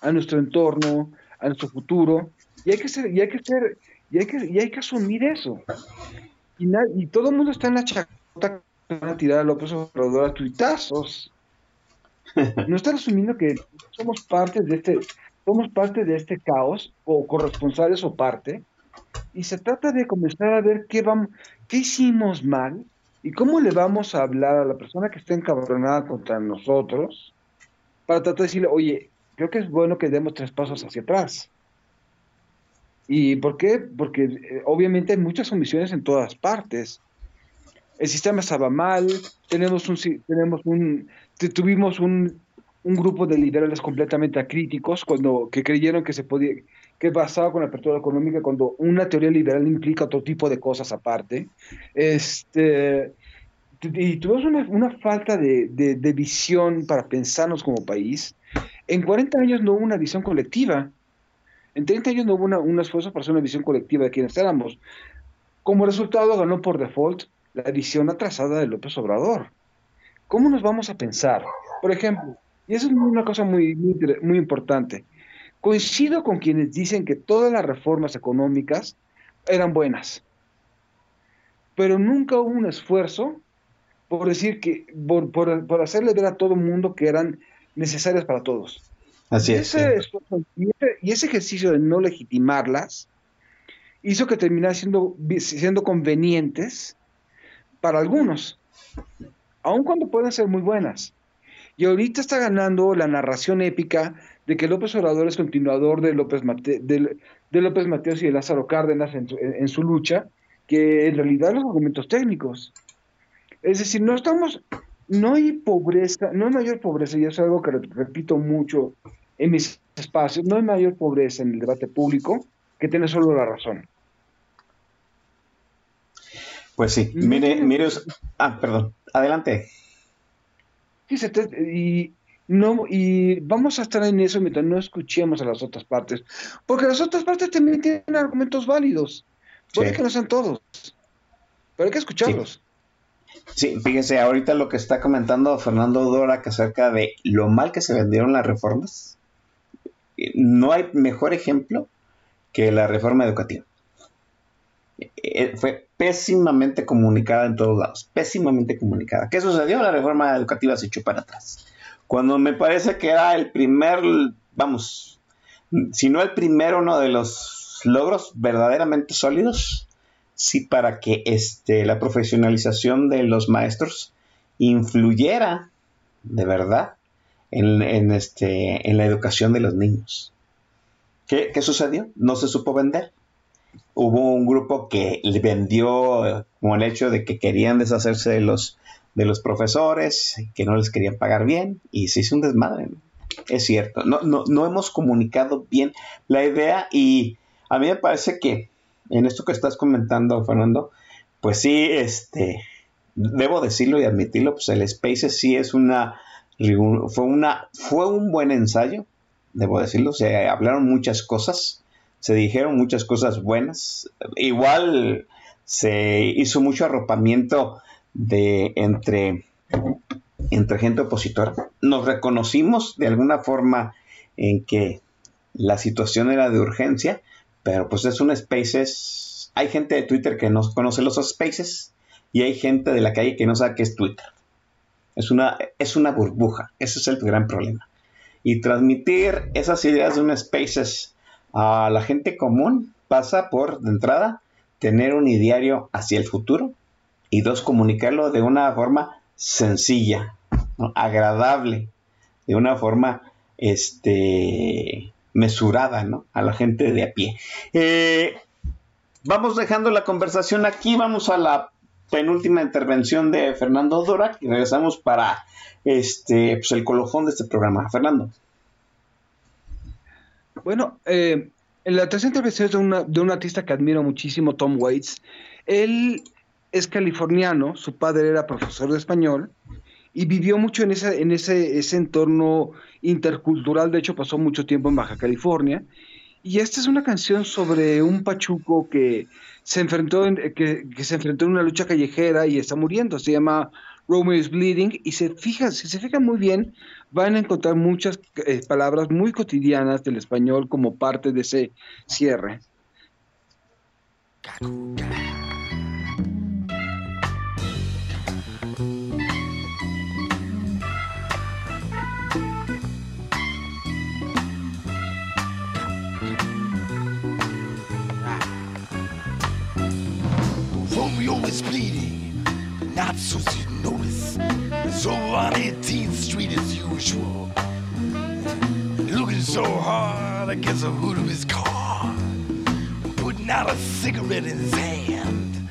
a nuestro entorno, a nuestro futuro, y hay que ser, y hay que ser, y hay que, y hay que asumir eso. Y, y todo el mundo está en la chacota van a tirar a López Obrador a tuitazos. No están asumiendo que somos parte de este, somos parte de este caos, o corresponsales o parte, y se trata de comenzar a ver qué vamos, qué hicimos mal, y cómo le vamos a hablar a la persona que está encabronada contra nosotros, para tratar de decirle, oye, creo que es bueno que demos tres pasos hacia atrás. ¿Y por qué? Porque eh, obviamente hay muchas omisiones en todas partes. El sistema estaba mal, tenemos un, tenemos un, tuvimos un, un grupo de liberales completamente acríticos cuando, que creyeron que se podía, que basaba con la apertura económica cuando una teoría liberal implica otro tipo de cosas aparte. Este, y tuvimos una, una falta de, de, visión para pensarnos como país en 40 años no hubo una visión colectiva. En 30 años no hubo una, un esfuerzo para hacer una visión colectiva de quienes éramos. Como resultado ganó por default la visión atrasada de López Obrador. ¿Cómo nos vamos a pensar? Por ejemplo, y eso es una cosa muy, muy, muy importante, coincido con quienes dicen que todas las reformas económicas eran buenas, pero nunca hubo un esfuerzo por decir que, por, por, por hacerle ver a todo el mundo que eran necesarias para todos. Así y es. ese, y ese ejercicio de no legitimarlas hizo que terminaran siendo, siendo convenientes para algunos, aun cuando pueden ser muy buenas. Y ahorita está ganando la narración épica de que López Obrador es continuador de López, Mate, de, López Mateos y de Lázaro Cárdenas en su, en, su lucha, que en realidad los argumentos técnicos. Es decir, no estamos, no hay pobreza, no hay mayor pobreza, y es algo que repito mucho en mis espacios, no hay mayor pobreza en el debate público que tener solo la razón. Pues sí, mire, mire, ah, perdón, adelante. Sí, se te, y, no, y vamos a estar en eso mientras no escuchemos a las otras partes, porque las otras partes también tienen argumentos válidos, puede sí. que no sean todos, pero hay que escucharlos. Sí. Sí, fíjese, ahorita lo que está comentando Fernando Dora que acerca de lo mal que se vendieron las reformas, no hay mejor ejemplo que la reforma educativa. Fue pésimamente comunicada en todos lados, pésimamente comunicada. ¿Qué sucedió? La reforma educativa se echó para atrás. Cuando me parece que era el primer, vamos, si no el primero, uno de los logros verdaderamente sólidos sí para que este, la profesionalización de los maestros influyera de verdad en, este, la educación de los niños. ¿Qué, ¿Qué, sucedió? No se supo vender. Hubo un grupo que le vendió como el hecho de que querían deshacerse de los, de los profesores, que no les querían pagar bien, y se hizo un desmadre. Es cierto, no, no, no hemos comunicado bien la idea y a mí me parece que en esto que estás comentando, Fernando, pues sí, este, debo decirlo y admitirlo, pues el Spaces sí es una, fue una, fue un buen ensayo, debo decirlo, se hablaron muchas cosas, se dijeron muchas cosas buenas, igual se hizo mucho arropamiento de entre, entre gente opositora, nos reconocimos de alguna forma en que la situación era de urgencia, pero pues es un Spaces, hay gente de Twitter que no conoce los Spaces y hay gente de la calle que no sabe qué es Twitter. Es una, es una burbuja, ese es el gran problema. Y transmitir esas ideas de un Spaces a la gente común pasa por, de entrada, tener un ideario hacia el futuro y dos, comunicarlo de una forma sencilla, agradable, de una forma este, mesurada ¿no? a la gente de a pie. Eh, vamos dejando la conversación aquí, vamos a la penúltima intervención de Fernando Dora y regresamos para este, pues el colofón de este programa. Fernando. Bueno, eh, en la tercera intervención es de, una, de un artista que admiro muchísimo, Tom Waits. Él es californiano, su padre era profesor de español y vivió mucho en, esa, en ese, ese entorno intercultural, de hecho pasó mucho tiempo en Baja California. Y esta es una canción sobre un pachuco que se enfrentó en, que, que se enfrentó en una lucha callejera y está muriendo. Se llama Romeo is Bleeding y se fijan, si se fijan muy bien, van a encontrar muchas eh, palabras muy cotidianas del español como parte de ese cierre. So on 18th Street as usual. Looking so hard against the hood of his car. Putting out a cigarette in his hand.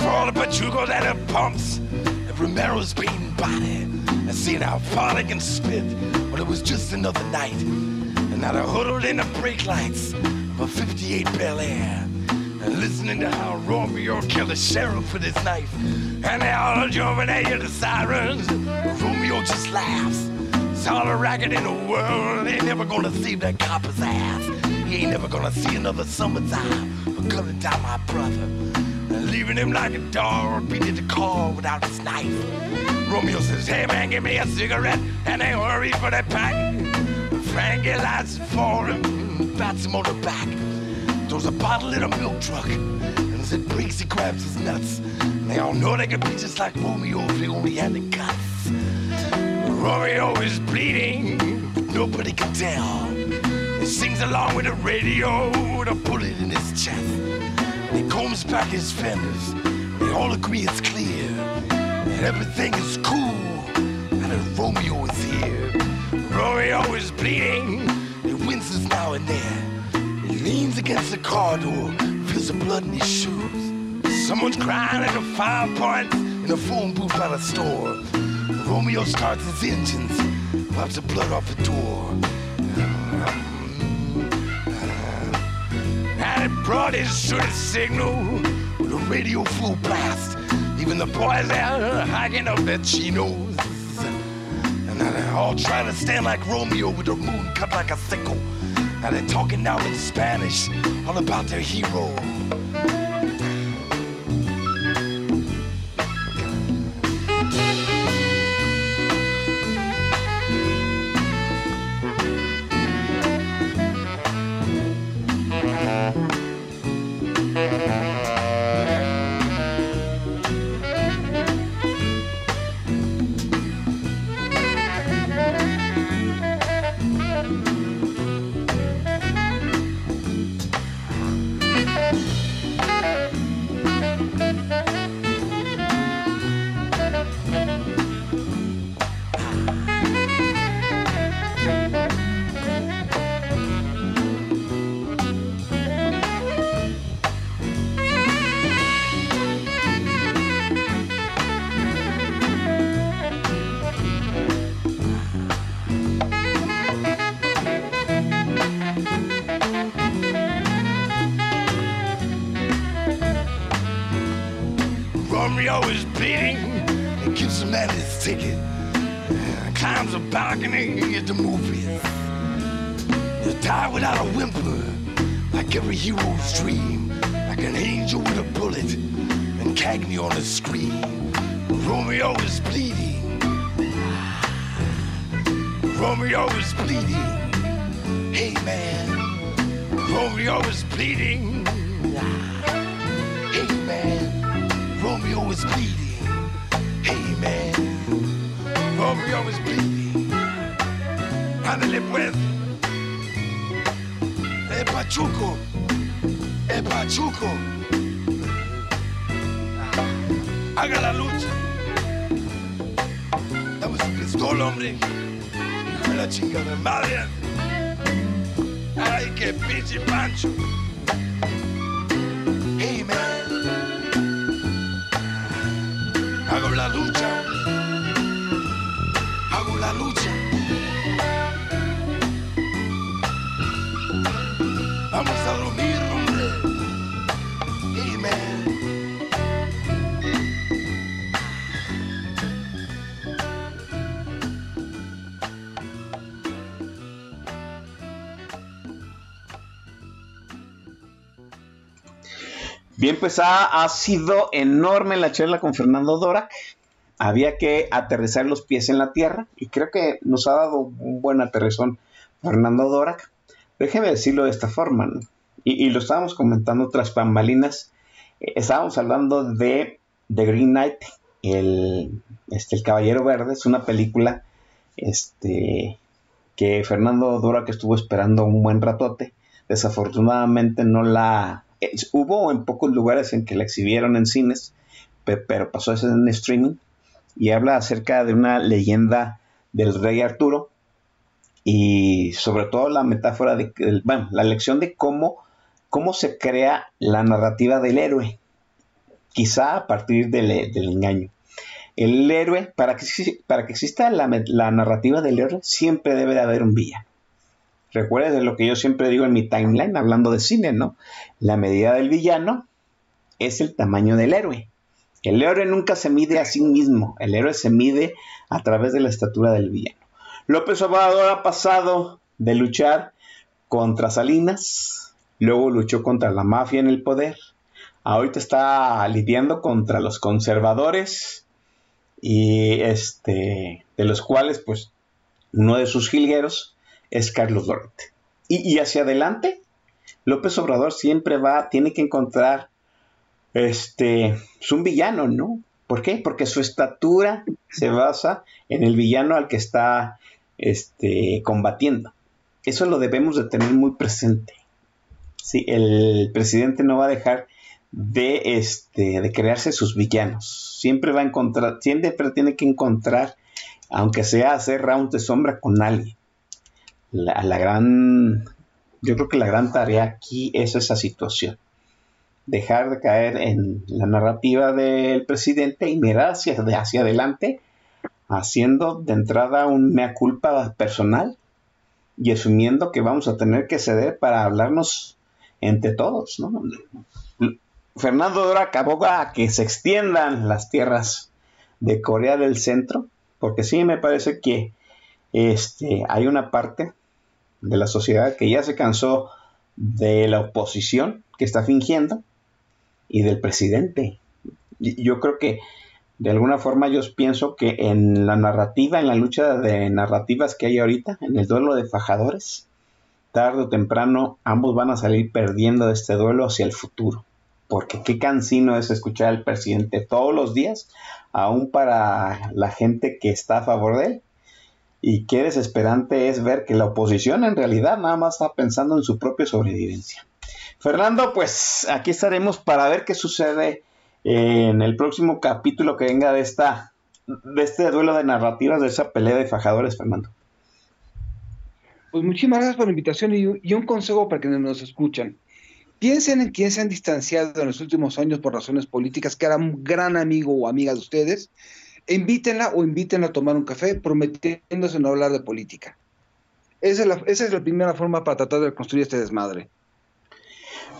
For all the pachucos at the pumps. And Romero's beating body. And seeing how far they can spit. But it was just another night. And now they're huddled in the brake lights of a 58 Bel Air listening to how Romeo killed the sheriff with his knife. And they all jumping at you, the sirens. Romeo just laughs. It's all a racket in the world. They ain't never gonna see that copper's ass. He ain't never gonna see another summertime. But cutting down my brother. Leaving him like a dog, beating the car without his knife. Romeo says, hey man, give me a cigarette. And they hurry for that pack. Frankie it for him, bats him on the back throws a bottle in a milk truck. And as it breaks, he grabs his nuts. And they all know they can be just like Romeo if they only had the guts. Romeo is bleeding, nobody can tell. He sings along with the radio with a bullet in his chest. And he combs back his fenders. They all agree it's clear. And everything is cool. And that Romeo is here. Romeo is bleeding. He winces now and then. Leans against the car door, feels the blood in his shoes. Someone's crying at the fire point in a phone booth by the store. Romeo starts his engines, wipes the blood off the door. And it brought his shooting signal with a radio full blast. Even the boys there hiking up their chinos. And now they're all trying to stand like Romeo with their moon cut like a sickle. Now they're talking now in Spanish, all about their hero. Pues ha, sido enorme la charla con Fernando Dorak. Había que aterrizar los pies en la tierra y creo que nos ha dado un buen aterrizón Fernando Dorak. Déjeme decirlo de esta forma, y, lo estábamos comentando tras bambalinas. Eh, estábamos hablando de The Green Knight, el, este, el Caballero Verde. Es una película este, que Fernando Dorak estuvo esperando un buen ratote. Desafortunadamente no la es- hubo en pocos lugares en que la exhibieron en cines, pe- pero pasó a ser en streaming y habla acerca de una leyenda del rey Arturo y sobre todo la metáfora de, bueno, la lección de cómo, se crea la narrativa del héroe, quizá a partir del, del engaño. El héroe, para que, exista la narrativa del héroe, siempre debe de haber un villano. Recuerda de lo que yo siempre digo en mi timeline, hablando de cine, ¿no? La medida del villano es el tamaño del héroe. El héroe nunca se mide a sí mismo, el héroe se mide a través de la estatura del villano. López Obrador ha pasado de luchar contra Salinas, luego luchó contra la mafia en el poder, ahorita está lidiando contra los conservadores y este de los cuales pues uno de sus jilgueros es Carlos Dorte. Y, hacia adelante, López Obrador siempre va, tiene que encontrar este, es un villano, ¿no? ¿Por qué? Porque su estatura se basa en el villano al que está este, combatiendo. Eso lo debemos de tener muy presente. Sí, el presidente no va a dejar de, este, de crearse sus villanos. Siempre va a encontrar, siempre tiene que encontrar, aunque sea hacer round de sombra con alguien. La, la gran, yo creo que la gran tarea aquí es esa situación dejar de caer en la narrativa del presidente y mirar hacia, hacia adelante, haciendo de entrada un mea culpa personal y asumiendo que vamos a tener que ceder para hablarnos entre todos. ¿no? Fernando Dorak aboga a que se extiendan las tierras de Corea del Centro, porque sí me parece que este, hay una parte de la sociedad que ya se cansó de la oposición que está fingiendo y del presidente. Yo creo que de alguna forma yo pienso que en la narrativa, en la lucha de narrativas que hay ahorita, en el duelo de fajadores, tarde o temprano ambos van a salir perdiendo de este duelo hacia el futuro. Porque qué cansino es escuchar al presidente todos los días, aún para la gente que está a favor de él. Y qué desesperante es ver que la oposición en realidad nada más está pensando en su propia sobrevivencia. Fernando, pues aquí estaremos para ver qué sucede en el próximo capítulo que venga de esta de este duelo de narrativas, de esa pelea de fajadores, Fernando. Pues muchísimas gracias por la invitación y, y un consejo para quienes nos escuchan. Piensen en quien se han distanciado en los últimos años por razones políticas, que era un gran amigo o amiga de ustedes. Invítenla o invítenla a tomar un café prometiéndose no hablar de política. Esa es, la, esa es la primera forma para tratar de construir este desmadre.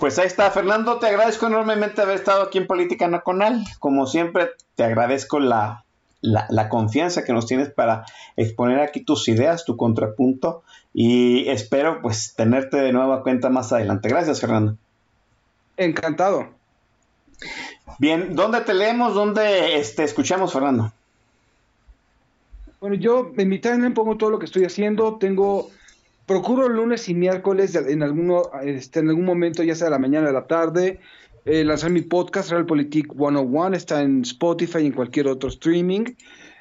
Pues ahí está, Fernando, te agradezco enormemente haber estado aquí en Política Nacional. Como siempre, te agradezco la, la, la confianza que nos tienes para exponer aquí tus ideas, tu contrapunto, y espero pues tenerte de nueva cuenta más adelante. Gracias, Fernando. Encantado. Bien, ¿dónde te leemos? ¿Dónde este, escuchamos, Fernando? Bueno, yo en mi timeline pongo todo lo que estoy haciendo. Tengo, procuro lunes y miércoles en, alguno, este, en algún momento, ya sea de la mañana o de la tarde, eh, lanzar mi podcast, Realpolitik 101. Está en Spotify y en cualquier otro streaming.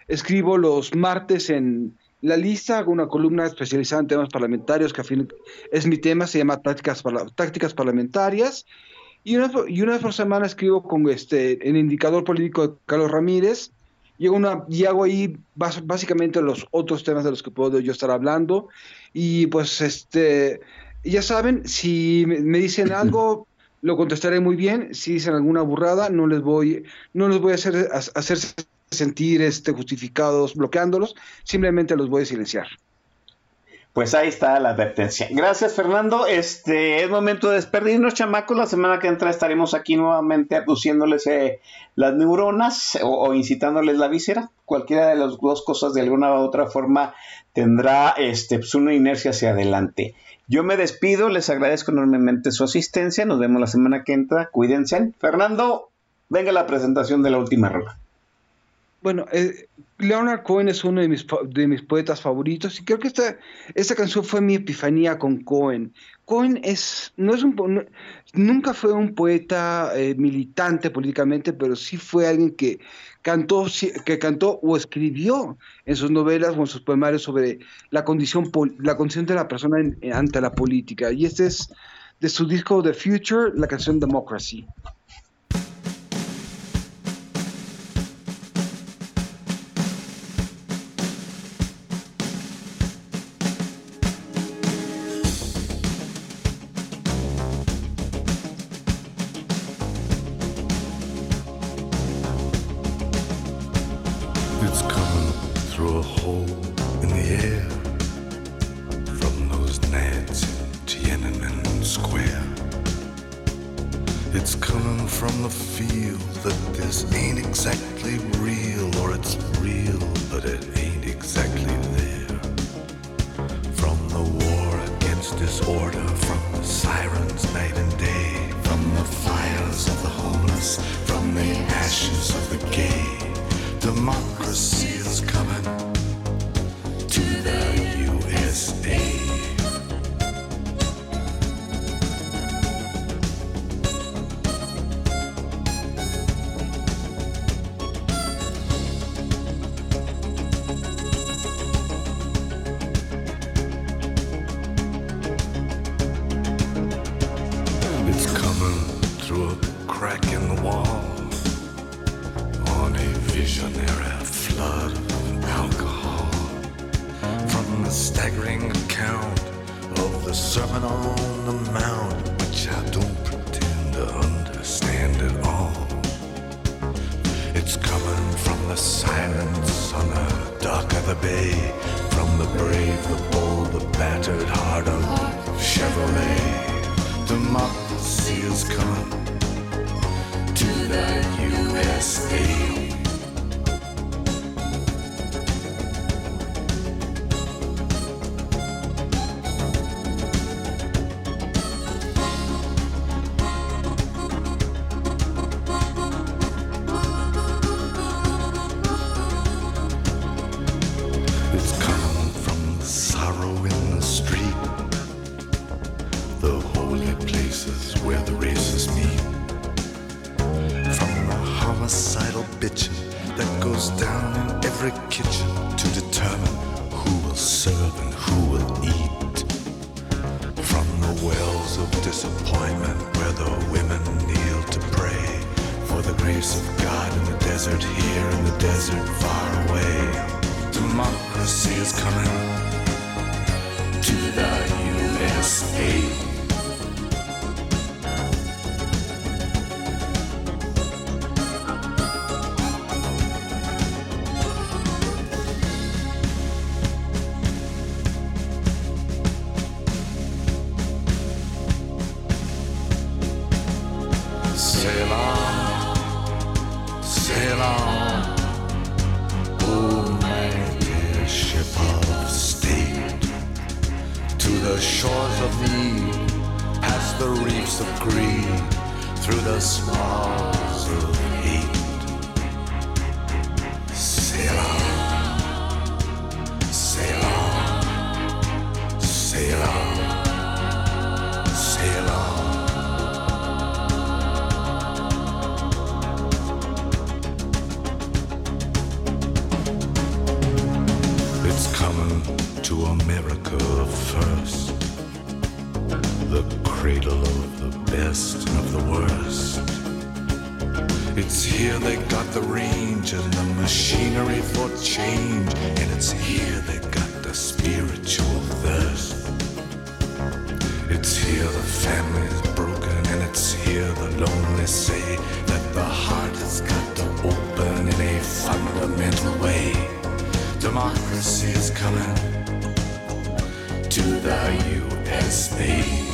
Escribo los martes en La Lista, hago una columna especializada en temas parlamentarios, que a fin es mi tema, se llama Tácticas, Parla- Tácticas Parlamentarias. Y una, y una vez por semana escribo con este, en Indicador Político de Carlos Ramírez. Y hago, una, y hago ahí bas- básicamente los otros temas de los que puedo yo estar hablando. Y pues, este, ya saben, si me me dicen algo, lo contestaré muy bien. Si dicen alguna burrada, no les voy, no les voy a hacer, a- hacer sentir este, justificados bloqueándolos. Simplemente los voy a silenciar. Pues ahí está la advertencia. Gracias, Fernando. Este es momento de despedirnos, chamacos. La semana que entra estaremos aquí nuevamente aduciéndoles eh, las neuronas o, incitándoles la víscera. Cualquiera de las dos cosas de alguna u otra forma tendrá este, pues, una inercia hacia adelante. Yo me despido, les agradezco enormemente su asistencia. Nos vemos la semana que entra. Cuídense. Fernando, venga la presentación de la última rola. Bueno, eh, Leonard Cohen es uno de mis, de mis poetas favoritos y creo que esta, esta canción fue mi epifanía con Cohen. Cohen es, no es un, nunca fue un poeta eh, militante políticamente, pero sí fue alguien que cantó, que cantó o escribió en sus novelas o en sus poemarios sobre la condición, la condición de la persona ante la política. Y este es de su disco The Future, la canción Democracy. To the USA.